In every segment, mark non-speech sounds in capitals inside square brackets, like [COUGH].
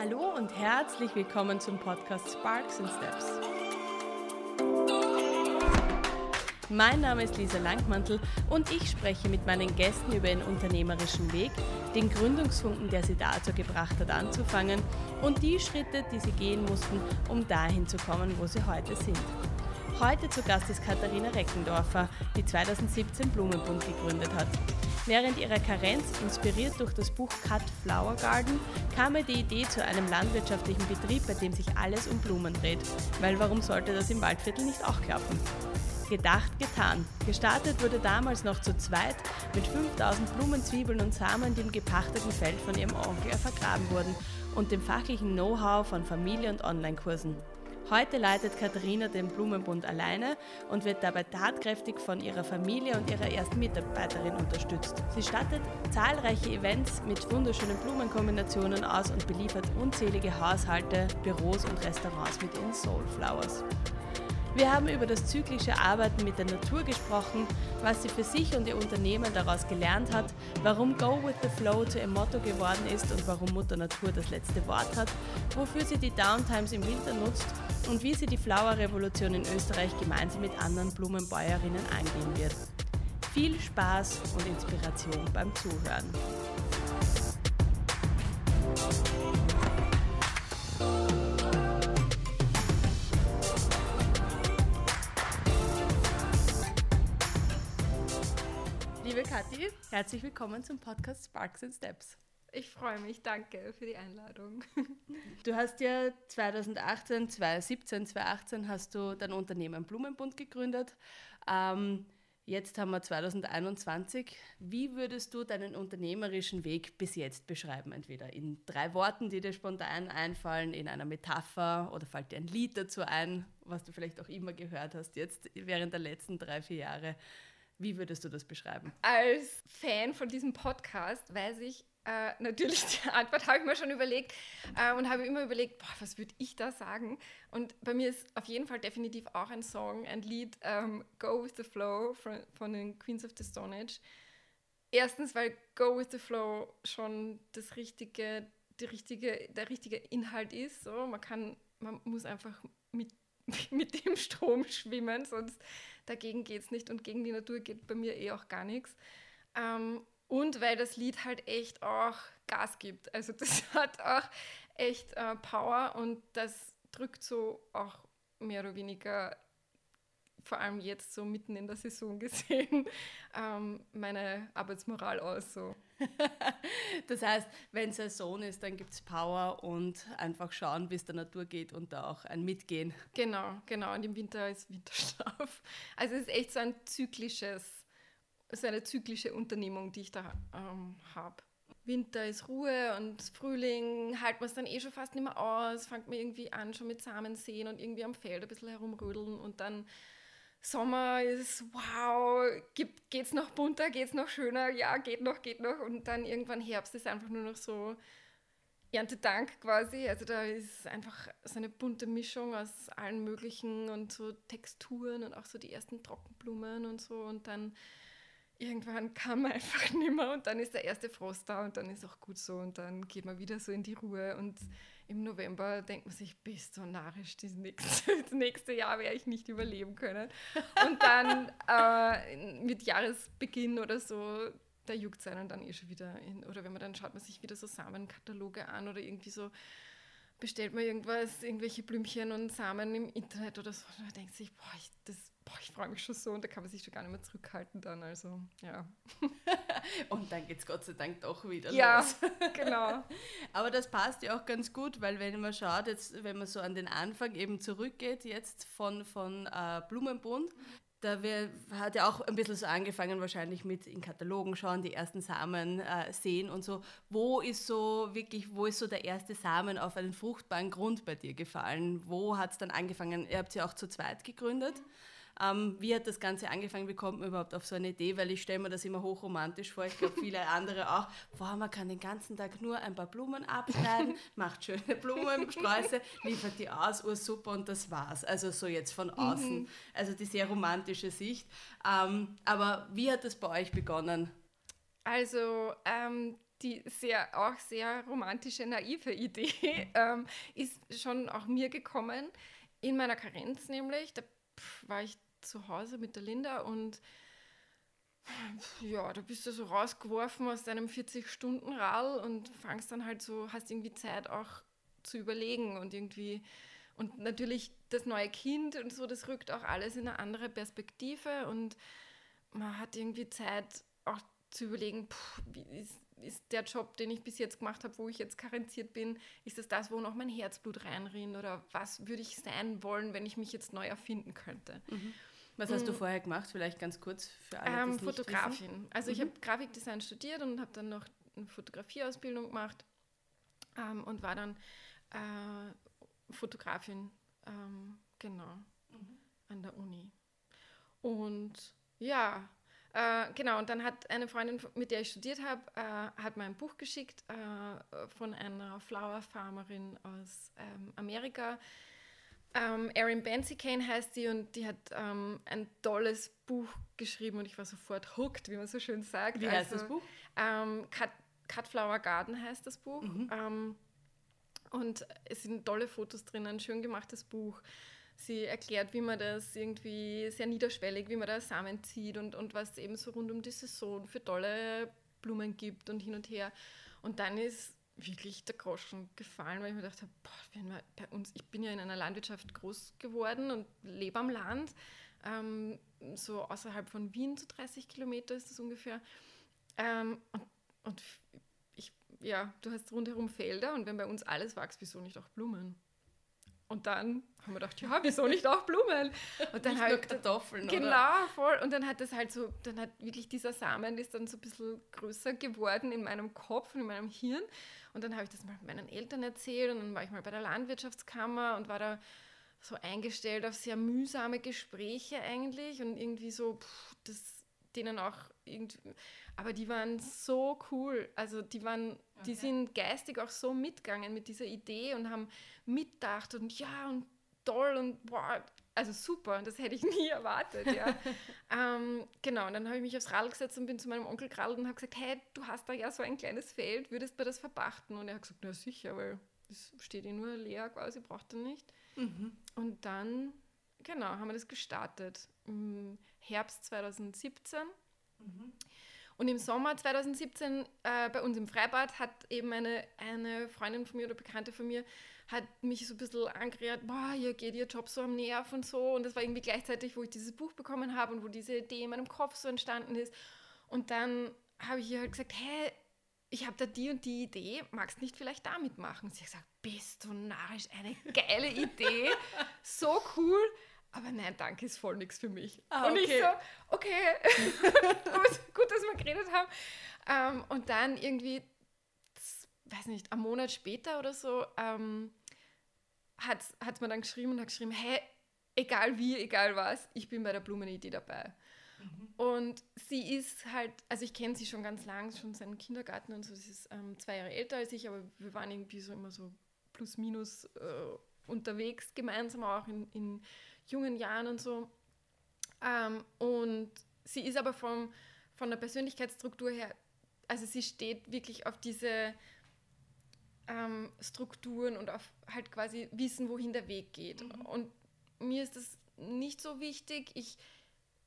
Hallo und herzlich willkommen zum Podcast Sparks and Steps. Mein Name ist Lisa Langmantel und ich spreche mit meinen Gästen über ihren unternehmerischen Weg, den Gründungsfunken, der sie dazu gebracht hat, anzufangen und die Schritte, die sie gehen mussten, um dahin zu kommen, wo sie heute sind. Heute zu Gast ist Katharina Reckendorfer, die 2017 Blumenbund gegründet hat. Während ihrer Karenz, inspiriert durch das Buch Cut Flower Garden, kam ihr die Idee zu einem landwirtschaftlichen Betrieb, bei dem sich alles um Blumen dreht. Weil warum sollte das im Waldviertel nicht auch klappen? Gedacht, getan. Gestartet wurde damals noch zu zweit mit 5000 Blumen, Zwiebeln und Samen, die im gepachteten Feld von ihrem Onkel vergraben wurden und dem fachlichen Know-how von Familie- und Online-Kursen. Heute leitet Katharina den Blumenbund alleine und wird dabei tatkräftig von ihrer Familie und ihrer ersten Mitarbeiterin unterstützt. Sie stattet zahlreiche Events mit wunderschönen Blumenkombinationen aus und beliefert unzählige Haushalte, Büros und Restaurants mit ihren Soulflowers. Wir haben über das zyklische Arbeiten mit der Natur gesprochen, was sie für sich und ihr Unternehmen daraus gelernt hat, warum Go with the Flow zu ihrem Motto geworden ist und warum Mutter Natur das letzte Wort hat, wofür sie die Downtimes im Winter nutzt und wie sie die Flower-Revolution in Österreich gemeinsam mit anderen Blumenbäuerinnen angehen wird. Viel Spaß und Inspiration beim Zuhören. Kathi, herzlich willkommen zum Podcast Sparks and Steps. Ich freue mich, danke für die Einladung. [LAUGHS] Du hast ja 2018, 2017, 2018 hast du dein Unternehmen Blumenbund gegründet. Ähm, jetzt haben wir 2021. Wie würdest du deinen unternehmerischen Weg bis jetzt beschreiben? Entweder in drei Worten, die dir spontan einfallen, in einer Metapher oder fällt dir ein Lied dazu ein, was du vielleicht auch immer gehört hast, jetzt während der letzten drei, vier Jahre. Wie würdest du das beschreiben? Als Fan von diesem Podcast weiß ich, äh, natürlich die Antwort habe ich mir schon überlegt äh, und habe immer überlegt, boah, was würde ich da sagen? Und bei mir ist auf jeden Fall definitiv auch ein Song, ein Lied, ähm, Go with the Flow von, von den Queens of the Stone Age. Erstens, weil Go with the Flow schon das richtige, die richtige, der richtige Inhalt ist. So. Man, kann, man muss einfach mit, [LAUGHS] mit dem Strom schwimmen, sonst dagegen geht es nicht und gegen die Natur geht bei mir eh auch gar nichts. Ähm, und weil das Lied halt echt auch Gas gibt. Also das [LAUGHS] hat auch echt äh, Power und das drückt so auch mehr oder weniger, vor allem jetzt so mitten in der Saison gesehen, [LAUGHS] ähm, meine Arbeitsmoral aus. So. [LAUGHS] das heißt, wenn Saison ist, dann gibt es Power und einfach schauen, wie es der Natur geht und da auch ein Mitgehen. Genau, genau. Und im Winter ist Winterschlaf. Also es ist echt so ein zyklisches so eine zyklische Unternehmung, die ich da ähm, habe. Winter ist Ruhe und Frühling halten wir es dann eh schon fast nicht mehr aus, fängt man irgendwie an, schon mit Samen sehen und irgendwie am Feld ein bisschen herumrödeln und dann Sommer ist wow, geht es noch bunter, geht es noch schöner, ja, geht noch, geht noch. Und dann irgendwann Herbst ist einfach nur noch so Erntedank quasi, also da ist einfach so eine bunte Mischung aus allen möglichen und so Texturen und auch so die ersten Trockenblumen und so. Und dann irgendwann kann man [LAUGHS] einfach nicht mehr und dann ist der erste Frost da und dann ist auch gut so. Und dann geht man wieder so in die Ruhe. Und im November denkt man sich, bist du narrisch, das nächste, [LAUGHS] das nächste Jahr werde ich nicht überleben können. Und dann [LAUGHS] äh, mit Jahresbeginn oder so, da juckt es einen dann eh schon wieder, in, oder wenn man dann schaut man sich wieder so Samenkataloge an oder irgendwie so bestellt man irgendwas, irgendwelche Blümchen und Samen im Internet oder so, und da denkt sich, boah, ich, das boah, ich freue mich schon so und da kann man sich schon gar nicht mehr zurückhalten dann. Also, ja. [LAUGHS] und dann geht es Gott sei Dank doch wieder ja, los. [LAUGHS] genau. [LAUGHS] Aber das passt ja auch ganz gut, weil wenn man schaut, jetzt, wenn man so an den Anfang eben zurückgeht, jetzt von, von äh, Blumenbund, da wir, hat ja auch ein bisschen so angefangen, wahrscheinlich mit in Katalogen schauen, die ersten Samen äh, sehen und so. Wo ist so wirklich, wo ist so der erste Samen auf einen fruchtbaren Grund bei dir gefallen? Wo hat es dann angefangen? Ihr habt ja auch zu zweit gegründet. Mhm. Ähm, wie hat das Ganze angefangen? Wie kommt man überhaupt auf so eine Idee? Weil ich stelle mir das immer hochromantisch vor. Ich glaube, viele andere auch. Boah, man kann den ganzen Tag nur ein paar Blumen abschneiden, [LAUGHS] macht schöne Blumensträuße, liefert die aus, ur super und das war's. Also so jetzt von außen. Mhm. Also die sehr romantische Sicht. Ähm, aber wie hat das bei euch begonnen? Also ähm, die sehr, auch sehr romantische, naive Idee [LAUGHS] ähm, ist schon auch mir gekommen. In meiner Karenz nämlich, da war ich zu Hause mit der Linda und ja, da bist du so rausgeworfen aus deinem 40-Stunden-Rall und fangst dann halt so, hast irgendwie Zeit auch zu überlegen und irgendwie, und natürlich das neue Kind und so, das rückt auch alles in eine andere Perspektive und man hat irgendwie Zeit auch zu überlegen, pff, ist, ist der Job, den ich bis jetzt gemacht habe, wo ich jetzt karenziert bin, ist das das, wo noch mein Herzblut reinrinnt oder was würde ich sein wollen, wenn ich mich jetzt neu erfinden könnte? Mhm. Was hast du mm. vorher gemacht? Vielleicht ganz kurz für alle, ähm, Fotografin. Wissen. Also mhm. ich habe Grafikdesign studiert und habe dann noch eine Fotografieausbildung gemacht ähm, und war dann äh, Fotografin, ähm, genau, mhm. an der Uni. Und ja, äh, genau, und dann hat eine Freundin, mit der ich studiert habe, äh, hat mir ein Buch geschickt äh, von einer Flower Farmerin aus ähm, Amerika, ähm, Erin Benzicaine heißt sie und die hat ähm, ein tolles Buch geschrieben und ich war sofort hooked, wie man so schön sagt. Wie also, heißt das Buch? Ähm, Cut, Cut, Flower Garden heißt das Buch. Mhm. Ähm, und es sind tolle Fotos drin, ein schön gemachtes Buch. Sie erklärt, wie man das irgendwie sehr niederschwellig, wie man da Samen zieht und, und was eben so rund um die Saison für tolle Blumen gibt und hin und her. Und dann ist wirklich der Groschen gefallen, weil ich mir gedacht habe, boah, wenn wir bei uns, ich bin ja in einer Landwirtschaft groß geworden und lebe am Land, ähm, so außerhalb von Wien, so 30 Kilometer ist das ungefähr. Ähm, und, und ich, ja, du hast rundherum Felder und wenn bei uns alles wächst, wieso nicht auch Blumen? Und dann haben wir gedacht, ja, wieso nicht auch Blumen? [LAUGHS] Und dann nicht halt, Kartoffeln, Genau, oder? voll. Und dann hat das halt so, dann hat wirklich dieser Samen ist dann so ein bisschen größer geworden in meinem Kopf und in meinem Hirn. Und dann habe ich das mal meinen Eltern erzählt und dann war ich mal bei der Landwirtschaftskammer und war da so eingestellt auf sehr mühsame Gespräche eigentlich und irgendwie so, pff, das denen auch irgendwie, aber die waren so cool. Also die waren, okay. die sind geistig auch so mitgegangen mit dieser Idee und haben mitgedacht und ja und toll und boah, also super, das hätte ich [LAUGHS] nie erwartet, ja. [LAUGHS] ähm, genau, und dann habe ich mich aufs Radl gesetzt und bin zu meinem Onkel geradelt und habe gesagt, hey, du hast da ja so ein kleines Feld, würdest du das verpachten? Und er hat gesagt, na sicher, weil das steht eh nur leer quasi, braucht er nicht. Mhm. Und dann, genau, haben wir das gestartet im Herbst 2017. Und im Sommer 2017 äh, bei uns im Freibad hat eben eine, eine Freundin von mir oder Bekannte von mir hat mich so ein bisschen angerührt, boah, hier geht ihr Job so am Nerv und so. Und das war irgendwie gleichzeitig, wo ich dieses Buch bekommen habe und wo diese Idee in meinem Kopf so entstanden ist. Und dann habe ich ihr halt gesagt, hey, ich habe da die und die Idee, magst nicht vielleicht damit machen? Sie hat gesagt, bist du narrisch, eine geile Idee, so cool. Aber nein, danke, ist voll nichts für mich. Ah, und ich so, okay, [LAUGHS] gut, gut, dass wir geredet haben. Ähm, und dann irgendwie, weiß nicht, einen Monat später oder so, ähm, hat, hat man dann geschrieben und hat geschrieben, hey, egal wie, egal was, ich bin bei der Blumenidee dabei. Mhm. Und sie ist halt, also ich kenne sie schon ganz lang, schon seinen Kindergarten und so, sie ist ähm, zwei Jahre älter als ich, aber wir waren irgendwie so immer so plus minus äh, unterwegs, gemeinsam auch in, in jungen Jahren und so. Ähm, und sie ist aber vom, von der Persönlichkeitsstruktur her, also sie steht wirklich auf diese ähm, Strukturen und auf halt quasi Wissen, wohin der Weg geht. Mhm. Und mir ist das nicht so wichtig. Ich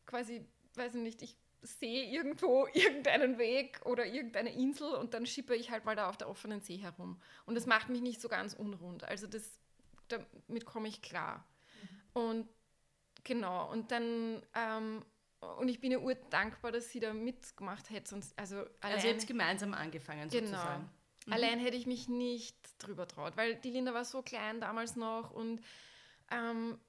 quasi, weiß nicht, ich sehe irgendwo [LAUGHS] irgendeinen Weg oder irgendeine Insel und dann schippe ich halt mal da auf der offenen See herum. Und das macht mich nicht so ganz unrund. Also das, damit komme ich klar. Und genau, und dann ähm, und ich bin ja urdankbar, dass sie da mitgemacht hätte. Sonst, also, also jetzt gemeinsam angefangen genau. sozusagen. Mhm. Allein hätte ich mich nicht drüber traut, weil die Linda war so klein damals noch und ähm,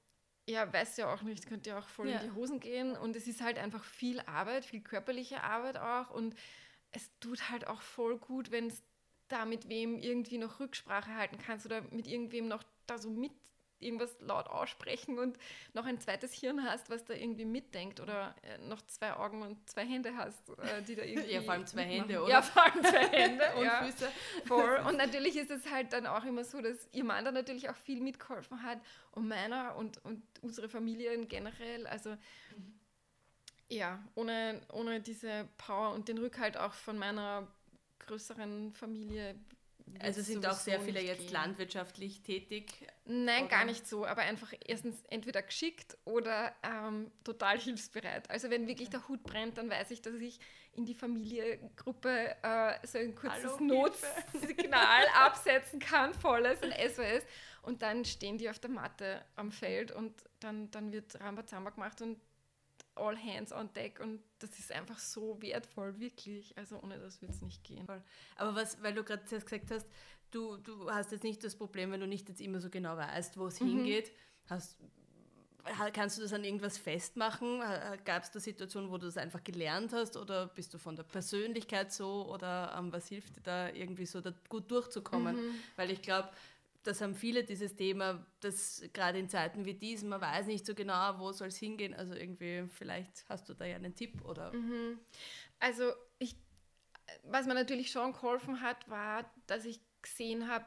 ja, weiß ja auch nicht, könnte ja auch voll ja. in die Hosen gehen und es ist halt einfach viel Arbeit, viel körperliche Arbeit auch und es tut halt auch voll gut, wenn es da mit wem irgendwie noch Rücksprache halten kannst oder mit irgendwem noch da so mit irgendwas laut aussprechen und noch ein zweites Hirn hast, was da irgendwie mitdenkt oder äh, noch zwei Augen und zwei Hände hast, äh, die da irgendwie. ja, vor allem zwei Hände, oder? Ja, vor allem zwei Hände [LAUGHS] und ja. Füße. Voll. [LAUGHS] Und natürlich ist es halt dann auch immer so, dass ihr Mann da natürlich auch viel mitgeholfen hat und meiner und, und unsere Familien generell. Also. Mhm. Ja, ohne, ohne diese Power und den Rückhalt auch von meiner größeren Familie. Also sind auch sehr viele jetzt gehen. landwirtschaftlich tätig? Nein, oder? gar nicht so, aber einfach erstens entweder geschickt oder ähm, total hilfsbereit. Also wenn wirklich der Hut brennt, dann weiß ich, dass ich in die Familiengruppe äh, so ein kurzes Notsignal [LAUGHS] absetzen kann, volles ein SOS. Und dann stehen die auf der Matte am Feld und dann, dann wird Rambazamba gemacht und all hands on deck und das ist einfach so wertvoll, wirklich. Also ohne das wird es nicht gehen. Aber was, weil du gerade gesagt hast, du, du hast jetzt nicht das Problem, wenn du nicht jetzt immer so genau weißt, wo es mhm. hingeht. Hast, kannst du das an irgendwas festmachen? Gab es da Situationen, wo du das einfach gelernt hast oder bist du von der Persönlichkeit so oder ähm, was hilft dir da irgendwie so da gut durchzukommen? Mhm. Weil ich glaube, das haben viele dieses Thema, dass gerade in Zeiten wie diesen, man weiß nicht so genau, wo soll es hingehen. Also irgendwie, vielleicht hast du da ja einen Tipp oder. Mhm. Also ich, was mir natürlich schon geholfen hat, war, dass ich gesehen habe,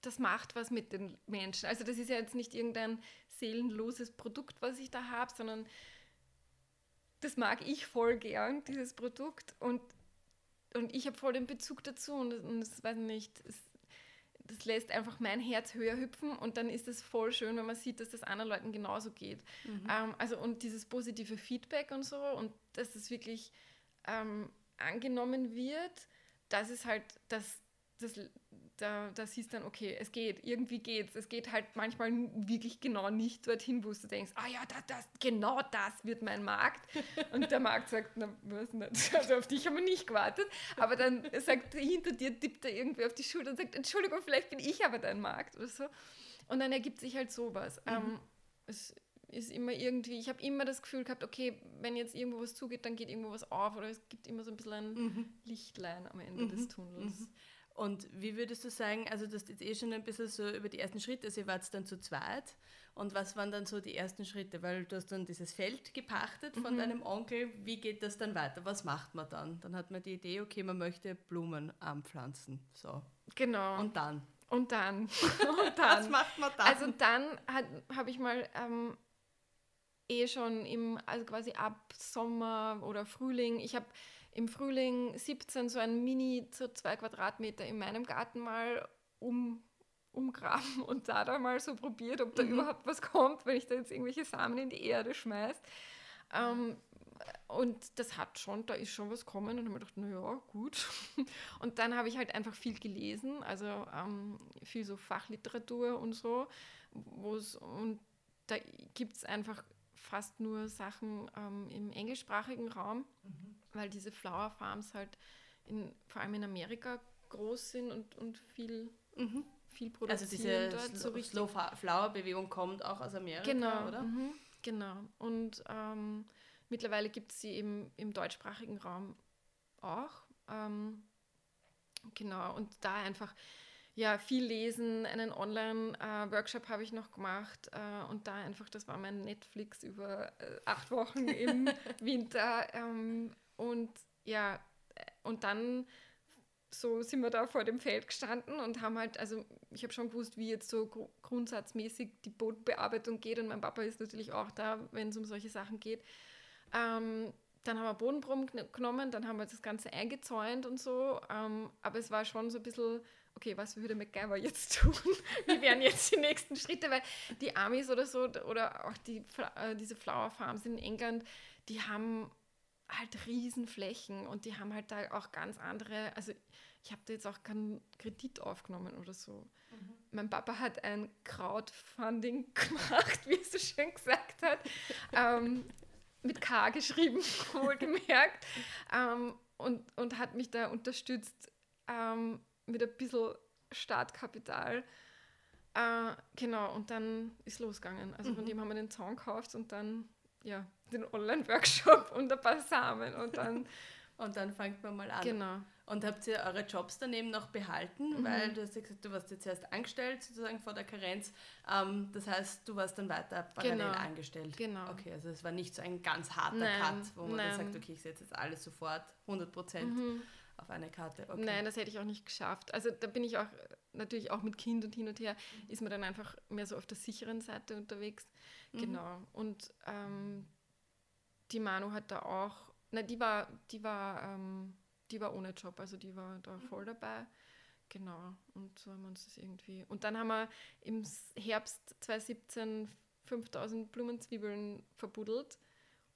das macht was mit den Menschen. Also das ist ja jetzt nicht irgendein seelenloses Produkt, was ich da habe, sondern das mag ich voll gern, dieses Produkt. Und, und ich habe voll den Bezug dazu und, und das weiß nicht, es, das lässt einfach mein Herz höher hüpfen und dann ist es voll schön, wenn man sieht, dass das anderen Leuten genauso geht. Mhm. Ähm, also und dieses positive Feedback und so und dass es wirklich ähm, angenommen wird, das ist halt das, das, da, siehst dann, okay, es geht, irgendwie geht's. Es geht halt manchmal wirklich genau nicht dorthin, wo du denkst, ah ja, das, das, genau das wird mein Markt. [LAUGHS] Und der Markt sagt, na, was nicht, [LAUGHS] also auf dich haben wir nicht gewartet. Aber dann sagt hinter dir, tippt er irgendwie auf die Schulter und sagt, Entschuldigung, vielleicht bin ich aber dein Markt oder so. Und dann ergibt sich halt sowas. Mhm. Ähm, es ist immer irgendwie, ich habe immer das Gefühl gehabt, okay, wenn jetzt irgendwo was zugeht, dann geht irgendwo was auf oder es gibt immer so ein bisschen ein mhm. Lichtlein am Ende mhm. des Tunnels. Und wie würdest du sagen, also du hast jetzt eh schon ein bisschen so über die ersten Schritte, also ihr wart dann zu zweit. Und was waren dann so die ersten Schritte? Weil du hast dann dieses Feld gepachtet von mhm. deinem Onkel. Wie geht das dann weiter? Was macht man dann? Dann hat man die Idee, okay, man möchte Blumen anpflanzen. So. Genau. Und dann? Und dann. [LAUGHS] Und dann. was macht man dann? Also dann habe ich mal ähm, eh schon im, also quasi ab Sommer oder Frühling, ich habe im Frühling 17 so ein Mini zu zwei Quadratmeter in meinem Garten mal um, umgraben und da dann mal so probiert, ob da mhm. überhaupt was kommt, wenn ich da jetzt irgendwelche Samen in die Erde schmeiße. Ähm, und das hat schon, da ist schon was kommen und habe mir gedacht, naja, gut. [LAUGHS] Und dann habe ich halt einfach viel gelesen, also ähm, viel so Fachliteratur und so, wo's, und da gibt es einfach fast nur Sachen ähm, im englischsprachigen Raum, mhm. weil diese Flower Farms halt in, vor allem in Amerika groß sind und, und viel, mhm. viel produzieren also diese dort. So Slow Flower Bewegung kommt auch aus Amerika, genau, oder? Mhm, genau. Und ähm, mittlerweile gibt es sie eben im deutschsprachigen Raum auch. Ähm, genau, und da einfach ja, viel lesen, einen Online-Workshop habe ich noch gemacht äh, und da einfach, das war mein Netflix über äh, acht Wochen [LAUGHS] im Winter ähm, und ja, äh, und dann so sind wir da vor dem Feld gestanden und haben halt, also ich habe schon gewusst, wie jetzt so gr grundsatzmäßig die Bodenbearbeitung geht und mein Papa ist natürlich auch da, wenn es um solche Sachen geht. Ähm, dann haben wir Bodenproben genommen, dann haben wir das Ganze eingezäunt und so, ähm, aber es war schon so ein bisschen okay, was würde MacGyver jetzt tun? [LAUGHS] Wie wären jetzt die nächsten Schritte? Weil die Amis oder so, oder auch die, äh, diese Flower Farms in England, die haben halt Riesenflächen und die haben halt da auch ganz andere, also ich habe da jetzt auch keinen Kredit aufgenommen oder so. Mhm. Mein Papa hat ein Crowdfunding [LAUGHS] gemacht, wie er so schön gesagt hat, ähm, mit K geschrieben, [LAUGHS] wohlgemerkt, ähm, und, und hat mich da unterstützt, ähm, mit ein bisschen Startkapital. Äh, genau, und dann ist losgegangen. Also mhm. von dem haben wir den Zaun gekauft und dann ja, den Online-Workshop [LAUGHS] und ein paar Samen und dann. [LAUGHS] und dann fängt man mal an. Genau. Und habt ihr eure Jobs daneben noch behalten? Mhm. Weil du hast ja gesagt, du warst jetzt erst angestellt, sozusagen vor der Karenz. Ähm, das heißt, du warst dann weiter parallel genau. angestellt. Genau. Okay, also es war nicht so ein ganz harter nein, Cut, wo man nein. dann sagt, okay, ich setze jetzt alles sofort 100 Prozent. Mhm auf eine Karte. Okay. Nein, das hätte ich auch nicht geschafft. Also da bin ich auch natürlich auch mit Kind und hin und her, mhm. ist man dann einfach mehr so auf der sicheren Seite unterwegs. Mhm. Genau. Und ähm, die Manu hat da auch, na, die war, die war, ähm, die war ohne Job, also die war da voll dabei. Genau, und so haben wir uns das irgendwie. Und dann haben wir im Herbst 2017 5000 Blumenzwiebeln verbuddelt.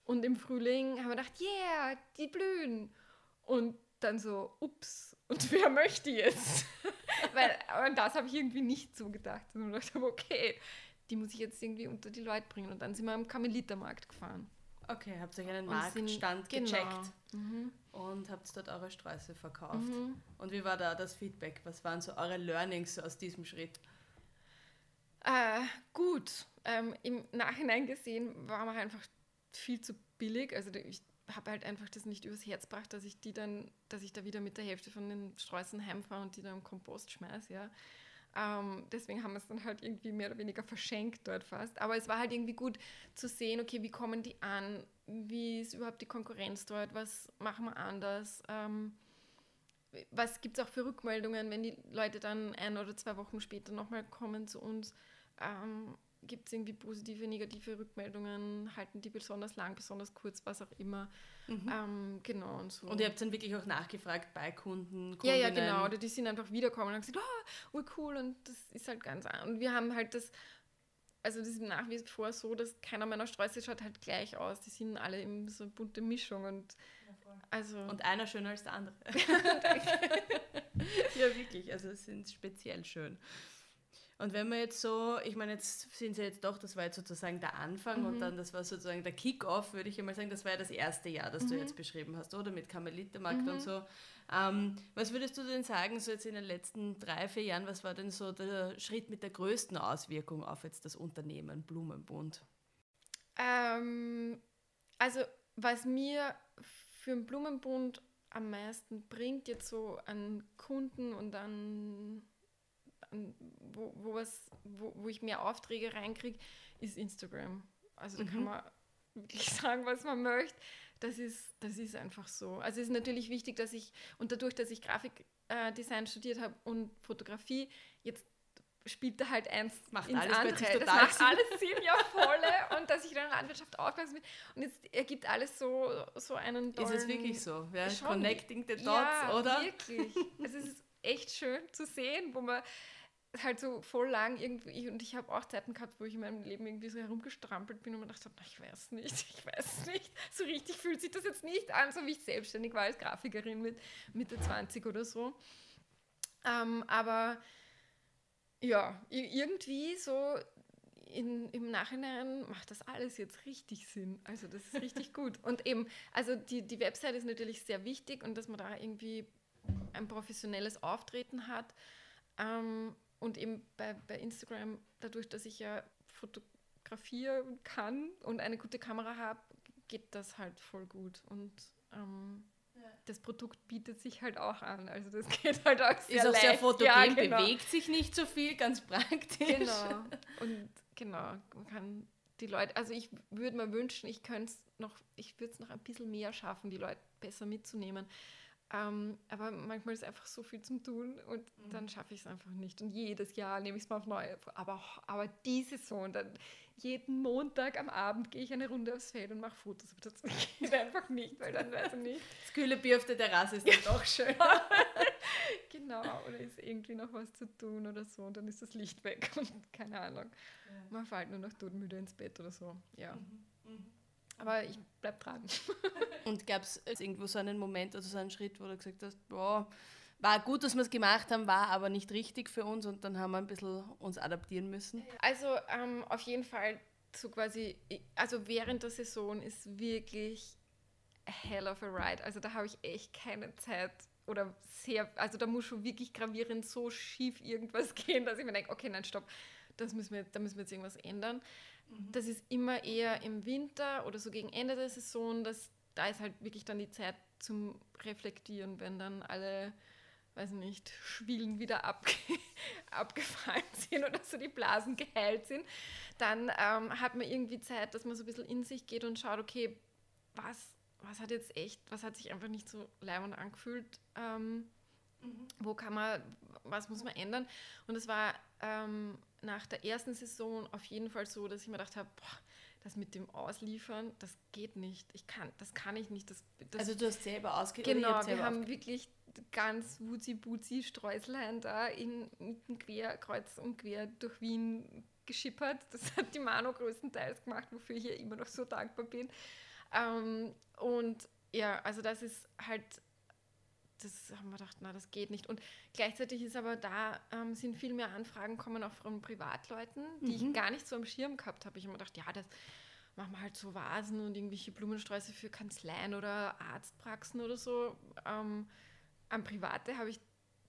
Und im Frühling haben wir gedacht, yeah, die blühen. Und dann so, ups, und [LAUGHS] wer möchte jetzt? [LAUGHS] Weil, aber das habe ich irgendwie nicht so gedacht. Und ich dachte, okay, die muss ich jetzt irgendwie unter die Leute bringen. Und dann sind wir am Karmelitermarkt gefahren. Okay, habt ihr einen Marktstand genau. gecheckt mhm. und habt dort eure Sträuße verkauft. Mhm. Und wie war da das Feedback? Was waren so eure Learnings aus diesem Schritt? Äh, gut. Ähm, Im Nachhinein gesehen war man einfach viel zu billig. Also ich habe halt einfach das nicht übers Herz gebracht, dass ich die dann, dass ich da wieder mit der Hälfte von den Sträußen heimfahre und die dann im Kompost schmeiße, ja. Ähm, deswegen haben wir es dann halt irgendwie mehr oder weniger verschenkt dort fast. Aber es war halt irgendwie gut zu sehen, okay, wie kommen die an? Wie ist überhaupt die Konkurrenz dort? Was machen wir anders? Ähm, was gibt es auch für Rückmeldungen, wenn die Leute dann ein oder zwei Wochen später nochmal kommen zu uns? Ähm, gibt es irgendwie positive, negative Rückmeldungen? Halten die besonders lang, besonders kurz, was auch immer? Mhm. Ähm, genau und so. Und ihr habt dann wirklich auch nachgefragt bei Kunden? Kundinnen. Ja, ja, genau. Oder die sind einfach wiederkommen und haben gesagt, oh, cool und das ist halt ganz Und wir haben halt das, also das ist nach wie vor so, dass keiner meiner Sträuße schaut halt gleich aus. Die sind alle in so eine bunte Mischung und also und einer schöner als der andere. [LAUGHS] [LAUGHS] ja, wirklich. Also es sind speziell schön. Und wenn man jetzt so, ich meine, jetzt sind sie jetzt doch, das war jetzt sozusagen der Anfang mhm. und dann das war sozusagen der Kick-Off, würde ich einmal sagen, das war ja das erste Jahr, das mhm. du jetzt beschrieben hast, oder? Mit Karmelitermarkt mhm. und so. Ähm, was würdest du denn sagen, so jetzt in den letzten drei, vier Jahren, was war denn so der Schritt mit der größten Auswirkung auf jetzt das Unternehmen Blumenbund? Ähm, also, was mir für den Blumenbund am meisten bringt, jetzt so an Kunden und an wo, wo, was, wo, wo ich mehr Aufträge reinkriege, ist Instagram. Also da mhm. kann man wirklich [LAUGHS] sagen, was man möchte. Das ist, das ist einfach so. Also es ist natürlich wichtig, dass ich, und dadurch, dass ich Grafikdesign äh, studiert habe und Fotografie, jetzt spielt da halt eins macht ins alles andere. Total das macht alles Sinn, ja [LAUGHS] volle. und dass ich dann in der Landwirtschaft aufgewachsen bin. Und jetzt ergibt alles so, so einen tollen... Ist es wirklich so? Ja? Connecting the dots, ja, oder? wirklich. [LAUGHS] es ist echt schön zu sehen, wo man halt so voll lang irgendwie, und ich habe auch Zeiten gehabt, wo ich in meinem Leben irgendwie so herumgestrampelt bin und mir gedacht habe, ich weiß nicht, [LAUGHS] ich weiß nicht, so richtig fühlt sich das jetzt nicht an, so wie ich selbstständig war als Grafikerin mit Mitte 20 oder so. Ähm, aber ja, irgendwie so in, im Nachhinein macht das alles jetzt richtig Sinn. Also das ist richtig [LAUGHS] gut. Und eben, also die, die Website ist natürlich sehr wichtig und dass man da irgendwie ein professionelles Auftreten hat. Ähm, und eben bei, bei Instagram, dadurch, dass ich ja fotografieren kann und eine gute Kamera habe, geht das halt voll gut. Und ähm, ja. das Produkt bietet sich halt auch an. Also das [LAUGHS] geht halt auch sehr Ist auch leicht. sehr fotogen, ja, genau. bewegt sich nicht so viel, ganz praktisch. Genau. [LAUGHS] Und genau, man kann die Leute, also ich würde mir wünschen, ich könnte es noch, ich würde es noch ein bisschen mehr schaffen, die Leute besser mitzunehmen. Ähm, aber manchmal ist einfach so viel zum Tun und mhm. dann schaffe ich es einfach nicht. Und jedes Jahr nehme ich es mal auf neue. Aber, aber diese Saison, dann jeden Montag am Abend gehe ich eine Runde aufs Feld und mache Fotos. Aber das [LAUGHS] geht einfach nicht, weil dann weiß ich nicht. Das kühle Bier auf der Terrasse ist dann doch schön. [LAUGHS] [LAUGHS] genau, oder ist irgendwie noch was zu tun oder so und dann ist das Licht weg und keine Ahnung. Ja. Man fällt nur noch todmüde ins Bett oder so. Ja. Mhm. Aber ich bleib dran. [LAUGHS] Und gab es irgendwo so einen Moment oder so einen Schritt, wo du gesagt hast, boah, war gut, dass wir es gemacht haben, war aber nicht richtig für uns und dann haben wir ein bisschen uns adaptieren müssen? Also ähm, auf jeden Fall so quasi, also während der Saison ist wirklich a hell of a ride. Also da habe ich echt keine Zeit oder sehr, also da muss schon wirklich gravierend so schief irgendwas [LAUGHS] gehen, dass ich mir denke, okay, nein, stopp, das müssen wir, da müssen wir jetzt irgendwas ändern. Mhm. Das ist immer eher im Winter oder so gegen Ende der Saison. Das, da ist halt wirklich dann die Zeit zum Reflektieren, wenn dann alle, weiß nicht, Schwielen wieder abge [LAUGHS] abgefallen sind oder so die Blasen geheilt sind. Dann ähm, hat man irgendwie Zeit, dass man so ein bisschen in sich geht und schaut, okay, was, was hat jetzt echt, was hat sich einfach nicht so leibend angefühlt. Ähm, mhm. Wo kann man, was muss man ändern? Und es war ähm, nach der ersten Saison auf jeden Fall so, dass ich mir gedacht habe, boah, das mit dem Ausliefern, das geht nicht. Ich kann, das kann ich nicht. Das, das also du hast selber ausgegeben? Genau, wir haben wirklich ganz wuzi-buzi Streuselein da in, mitten quer, kreuz und quer durch Wien geschippert. Das hat die Mano größtenteils gemacht, wofür ich ihr immer noch so dankbar bin. Ähm, und ja, also das ist halt, das haben wir gedacht, na, das geht nicht. Und gleichzeitig ist aber da, ähm, sind viel mehr Anfragen kommen auch von Privatleuten, die mhm. ich gar nicht so am Schirm gehabt habe. Ich habe mir gedacht, ja, das machen wir halt so Vasen und irgendwelche Blumensträuße für Kanzleien oder Arztpraxen oder so. Ähm, an Private habe ich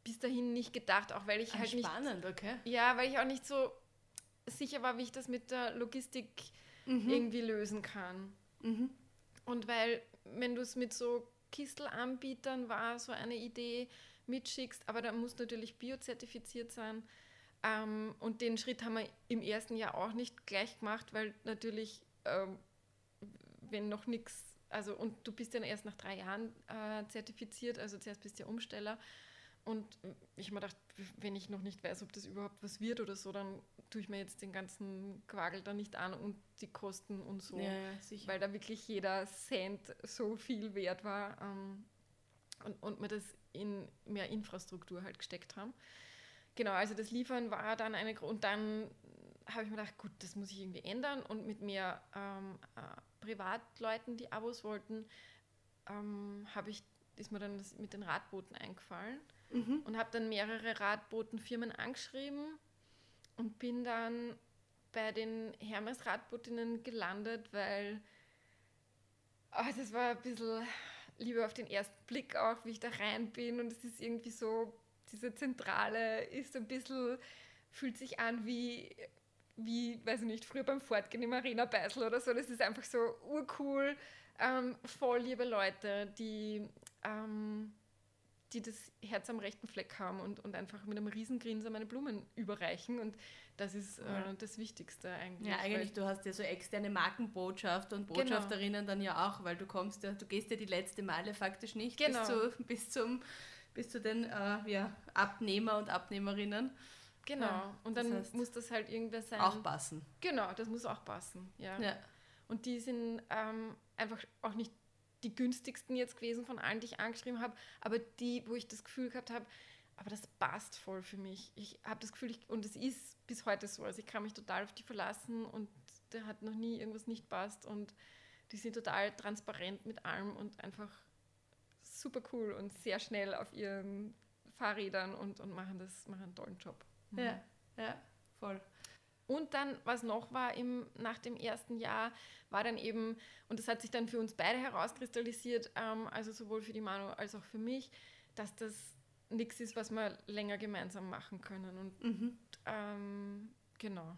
bis dahin nicht gedacht, auch weil ich ah, halt spannend, nicht. okay. Ja, weil ich auch nicht so sicher war, wie ich das mit der Logistik mhm. irgendwie lösen kann. Mhm. Und weil, wenn du es mit so Kistelanbietern war, so eine Idee mitschickst, aber da muss natürlich biozertifiziert sein. Ähm, und den Schritt haben wir im ersten Jahr auch nicht gleich gemacht, weil natürlich, ähm, wenn noch nichts, also und du bist ja erst nach drei Jahren äh, zertifiziert, also zuerst bist du ja Umsteller. Und ich habe mir gedacht, wenn ich noch nicht weiß, ob das überhaupt was wird oder so, dann tue ich mir jetzt den ganzen Quagel da nicht an und die Kosten und so. Ja, ja, weil da wirklich jeder Cent so viel wert war ähm, und, und wir das in mehr Infrastruktur halt gesteckt haben. Genau, also das Liefern war dann eine und dann habe ich mir gedacht, gut, das muss ich irgendwie ändern und mit mehr ähm, äh, Privatleuten, die Abos wollten, ähm, habe ich ist mir dann das mit den Radbooten eingefallen mhm. und habe dann mehrere Radbotenfirmen angeschrieben und bin dann bei den Hermes Radbootinnen gelandet, weil oh, das war ein bisschen lieber auf den ersten Blick auch, wie ich da rein bin. Und es ist irgendwie so, diese Zentrale ist ein bisschen, fühlt sich an wie, wie, weiß ich nicht, früher beim Fortgehen im Arena Beisel oder so, das ist einfach so urcool, ähm, voll liebe Leute, die ähm, die das Herz am rechten Fleck haben und, und einfach mit einem Riesengrinsen meine Blumen überreichen. Und das ist äh, das Wichtigste eigentlich. Ja, eigentlich, du hast ja so externe Markenbotschaft und genau. Botschafterinnen genau. dann ja auch, weil du kommst ja, du gehst ja die letzte Meile faktisch nicht genau. bis, zu, bis, zum, bis zu den äh, ja, Abnehmer und Abnehmerinnen. Genau, ja, und dann das heißt, muss das halt irgendwer sein. Auch passen. Genau, das muss auch passen, ja. ja. Und die sind ähm, einfach auch nicht die günstigsten jetzt gewesen von allen, die ich angeschrieben habe, aber die, wo ich das Gefühl gehabt habe, aber das passt voll für mich. Ich habe das Gefühl, ich, und es ist bis heute so, also ich kann mich total auf die verlassen und da hat noch nie irgendwas nicht passt und die sind total transparent mit allem und einfach super cool und sehr schnell auf ihren Fahrrädern und, und machen das, machen einen tollen Job. Mhm. Ja, ja, voll. Und dann, was noch war im, nach dem ersten Jahr, war dann eben, und das hat sich dann für uns beide herauskristallisiert, ähm, also sowohl für die Manu als auch für mich, dass das nichts ist, was wir länger gemeinsam machen können. Und mhm. ähm, genau.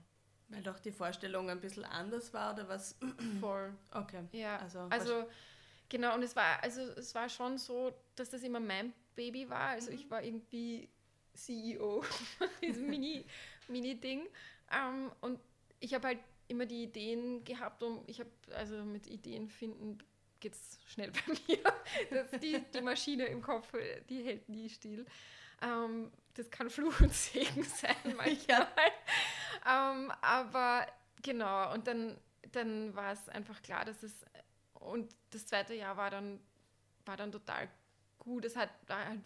Weil doch die Vorstellung ein bisschen anders war oder was? [CLEARS THROAT] Voll. Okay. Ja, also, also genau, und es war, also es war schon so, dass das immer mein Baby war. Also mhm. ich war irgendwie CEO [LAUGHS] diesem [LAUGHS] Mini-Ding. Mini ähm, und ich habe halt immer die Ideen gehabt, um, ich habe, also mit Ideen finden geht es schnell [LAUGHS] bei mir. Das, die, die Maschine im Kopf, die hält nie still. Ähm, das kann Fluch und Segen [LAUGHS] sein manchmal. Ja. ähm, aber genau, und dann, dann war es einfach klar, dass es, und das zweite Jahr war dann, war dann total gut. Es hat halt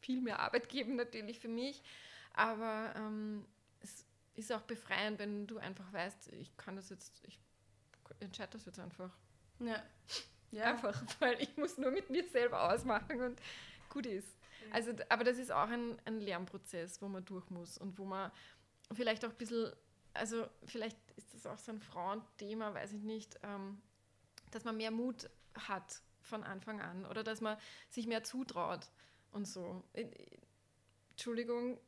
viel mehr Arbeit gegeben natürlich für mich, aber ähm, ist auch befreiend, wenn du einfach weißt, ich kann das jetzt, ich entscheide das jetzt einfach. Ja. ja. Einfach, [LAUGHS] weil ich muss nur mit mir selber ausmachen und gut ist. Also, aber das ist auch ein, ein Lernprozess, wo man durch muss und wo man vielleicht auch ein bisschen, also vielleicht ist das auch so ein Frauenthema, weiß ich nicht, ähm, dass man mehr Mut hat von Anfang an oder dass man sich mehr zutraut und so. Entschuldigung,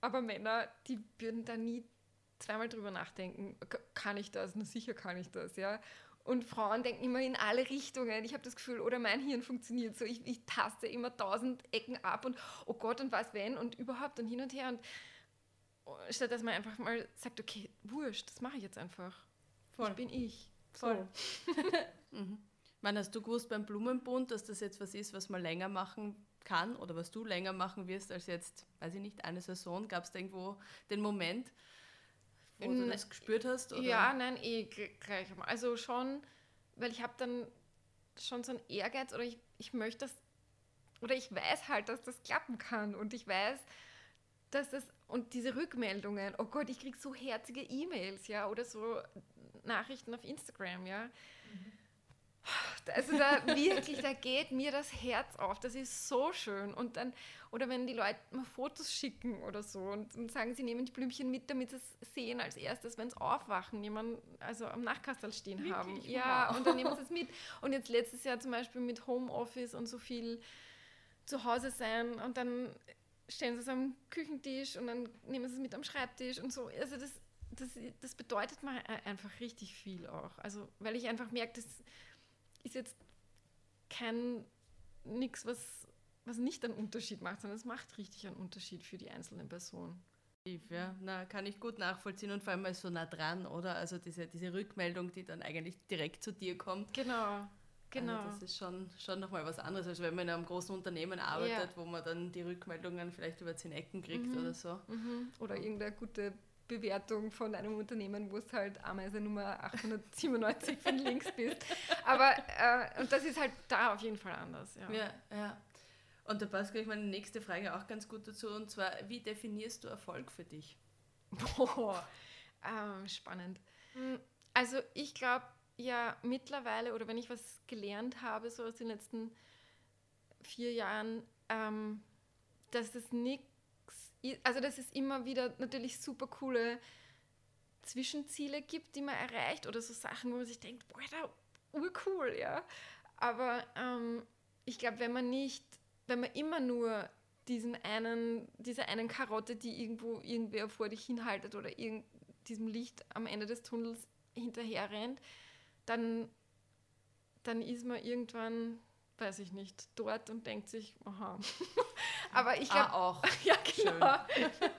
aber Männer, die würden da nie zweimal drüber nachdenken, kann ich das? Na sicher kann ich das, ja. Und Frauen denken immer in alle Richtungen. Ich habe das Gefühl, oder mein Hirn funktioniert so. Ich, ich taste immer tausend Ecken ab und oh Gott und was wenn und überhaupt und hin und her. Und oh, statt dass man einfach mal sagt, okay, wurscht, das mache ich jetzt einfach. Voll. Ich bin ich. Voll. [LAUGHS] mhm. Wann hast du gewusst beim Blumenbund, dass das jetzt was ist, was man länger machen kann oder was du länger machen wirst als jetzt, weiß ich nicht, eine Saison? Gab es da irgendwo den Moment, wo du das gespürt hast? Oder? Ja, nein, eh gleich. Also schon, weil ich habe dann schon so einen Ehrgeiz oder ich, ich möchte das, oder ich weiß halt, dass das klappen kann und ich weiß, dass das, und diese Rückmeldungen, oh Gott, ich kriege so herzige E-Mails, ja, oder so Nachrichten auf Instagram, ja. Also da wirklich, da geht mir das Herz auf. Das ist so schön. Und dann, oder wenn die Leute mal Fotos schicken oder so und, und sagen, sie nehmen die Blümchen mit, damit sie es sehen als erstes, wenn sie aufwachen, jemand also am Nachtkastel stehen wirklich? haben. Ja, wow. und dann nehmen sie es mit. Und jetzt letztes Jahr zum Beispiel mit Homeoffice und so viel zu Hause sein und dann stellen sie es am Küchentisch und dann nehmen sie es mit am Schreibtisch und so. Also das, das, das bedeutet mir einfach richtig viel auch. Also weil ich einfach merke, das ist jetzt kein nichts, was, was nicht einen Unterschied macht, sondern es macht richtig einen Unterschied für die einzelne Person. Ja, na, kann ich gut nachvollziehen und vor allem mal so nah dran, oder? Also diese, diese Rückmeldung, die dann eigentlich direkt zu dir kommt. Genau. Genau. Also das ist schon, schon nochmal was anderes, als wenn man in einem großen Unternehmen arbeitet, ja. wo man dann die Rückmeldungen vielleicht über zehn Ecken kriegt mhm. oder so. Mhm. Oder irgendeine gute Bewertung von einem Unternehmen, wo es halt Ameise Nummer 897 von links bist. Aber, äh, und das ist halt da auf jeden Fall anders. Ja, ja. ja. Und da passt gleich meine nächste Frage auch ganz gut dazu, und zwar, wie definierst du Erfolg für dich? Boah, ähm, spannend. Hm, also ich glaube ja mittlerweile, oder wenn ich was gelernt habe, so aus den letzten vier Jahren, ähm, dass es nichts also dass es immer wieder natürlich super coole Zwischenziele gibt, die man erreicht oder so Sachen, wo man sich denkt, boah, da urcool, ja. Aber ähm, ich glaube, wenn man nicht, wenn man immer nur diesen einen, diese einen Karotte, die irgendwo irgendwer vor dich hinhaltet oder irgend, diesem Licht am Ende des Tunnels hinterher rennt, dann, dann ist man irgendwann weiß ich nicht, dort und denkt sich, aha. [LAUGHS] Aber ich glaube ah, auch. [LAUGHS] ja, genau.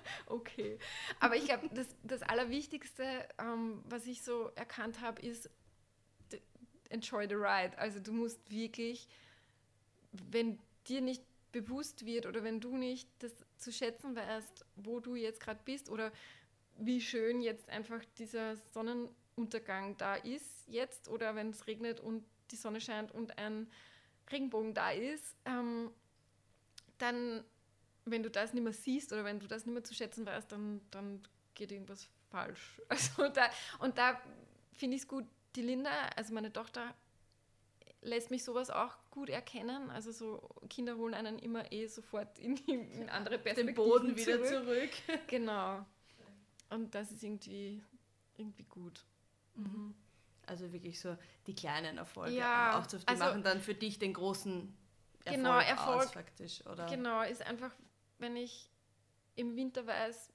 [LAUGHS] okay. Aber ich glaube, das, das Allerwichtigste, ähm, was ich so erkannt habe, ist enjoy the ride. Also du musst wirklich, wenn dir nicht bewusst wird oder wenn du nicht das zu schätzen weißt, wo du jetzt gerade bist oder wie schön jetzt einfach dieser Sonnenuntergang da ist jetzt oder wenn es regnet und die Sonne scheint und ein Regenbogen da ist, ähm, dann, wenn du das nicht mehr siehst oder wenn du das nicht mehr zu schätzen weißt, dann, dann geht irgendwas falsch. [LAUGHS] Also da, und da finde ich es gut, die Linda, also meine Tochter, lässt mich sowas auch gut erkennen. Also so Kinder holen einen immer eh sofort in, die, in andere Perspektiven Den Boden wieder zurück. zurück. [LAUGHS] Genau. Und das ist irgendwie, irgendwie gut. Mhm. Also wirklich so die kleinen Erfolge. Ja, auch zu, die also, machen dann für dich den großen Erfolg, genau, Erfolg aus, faktisch, oder? Genau, ist einfach, wenn ich im Winter weiß,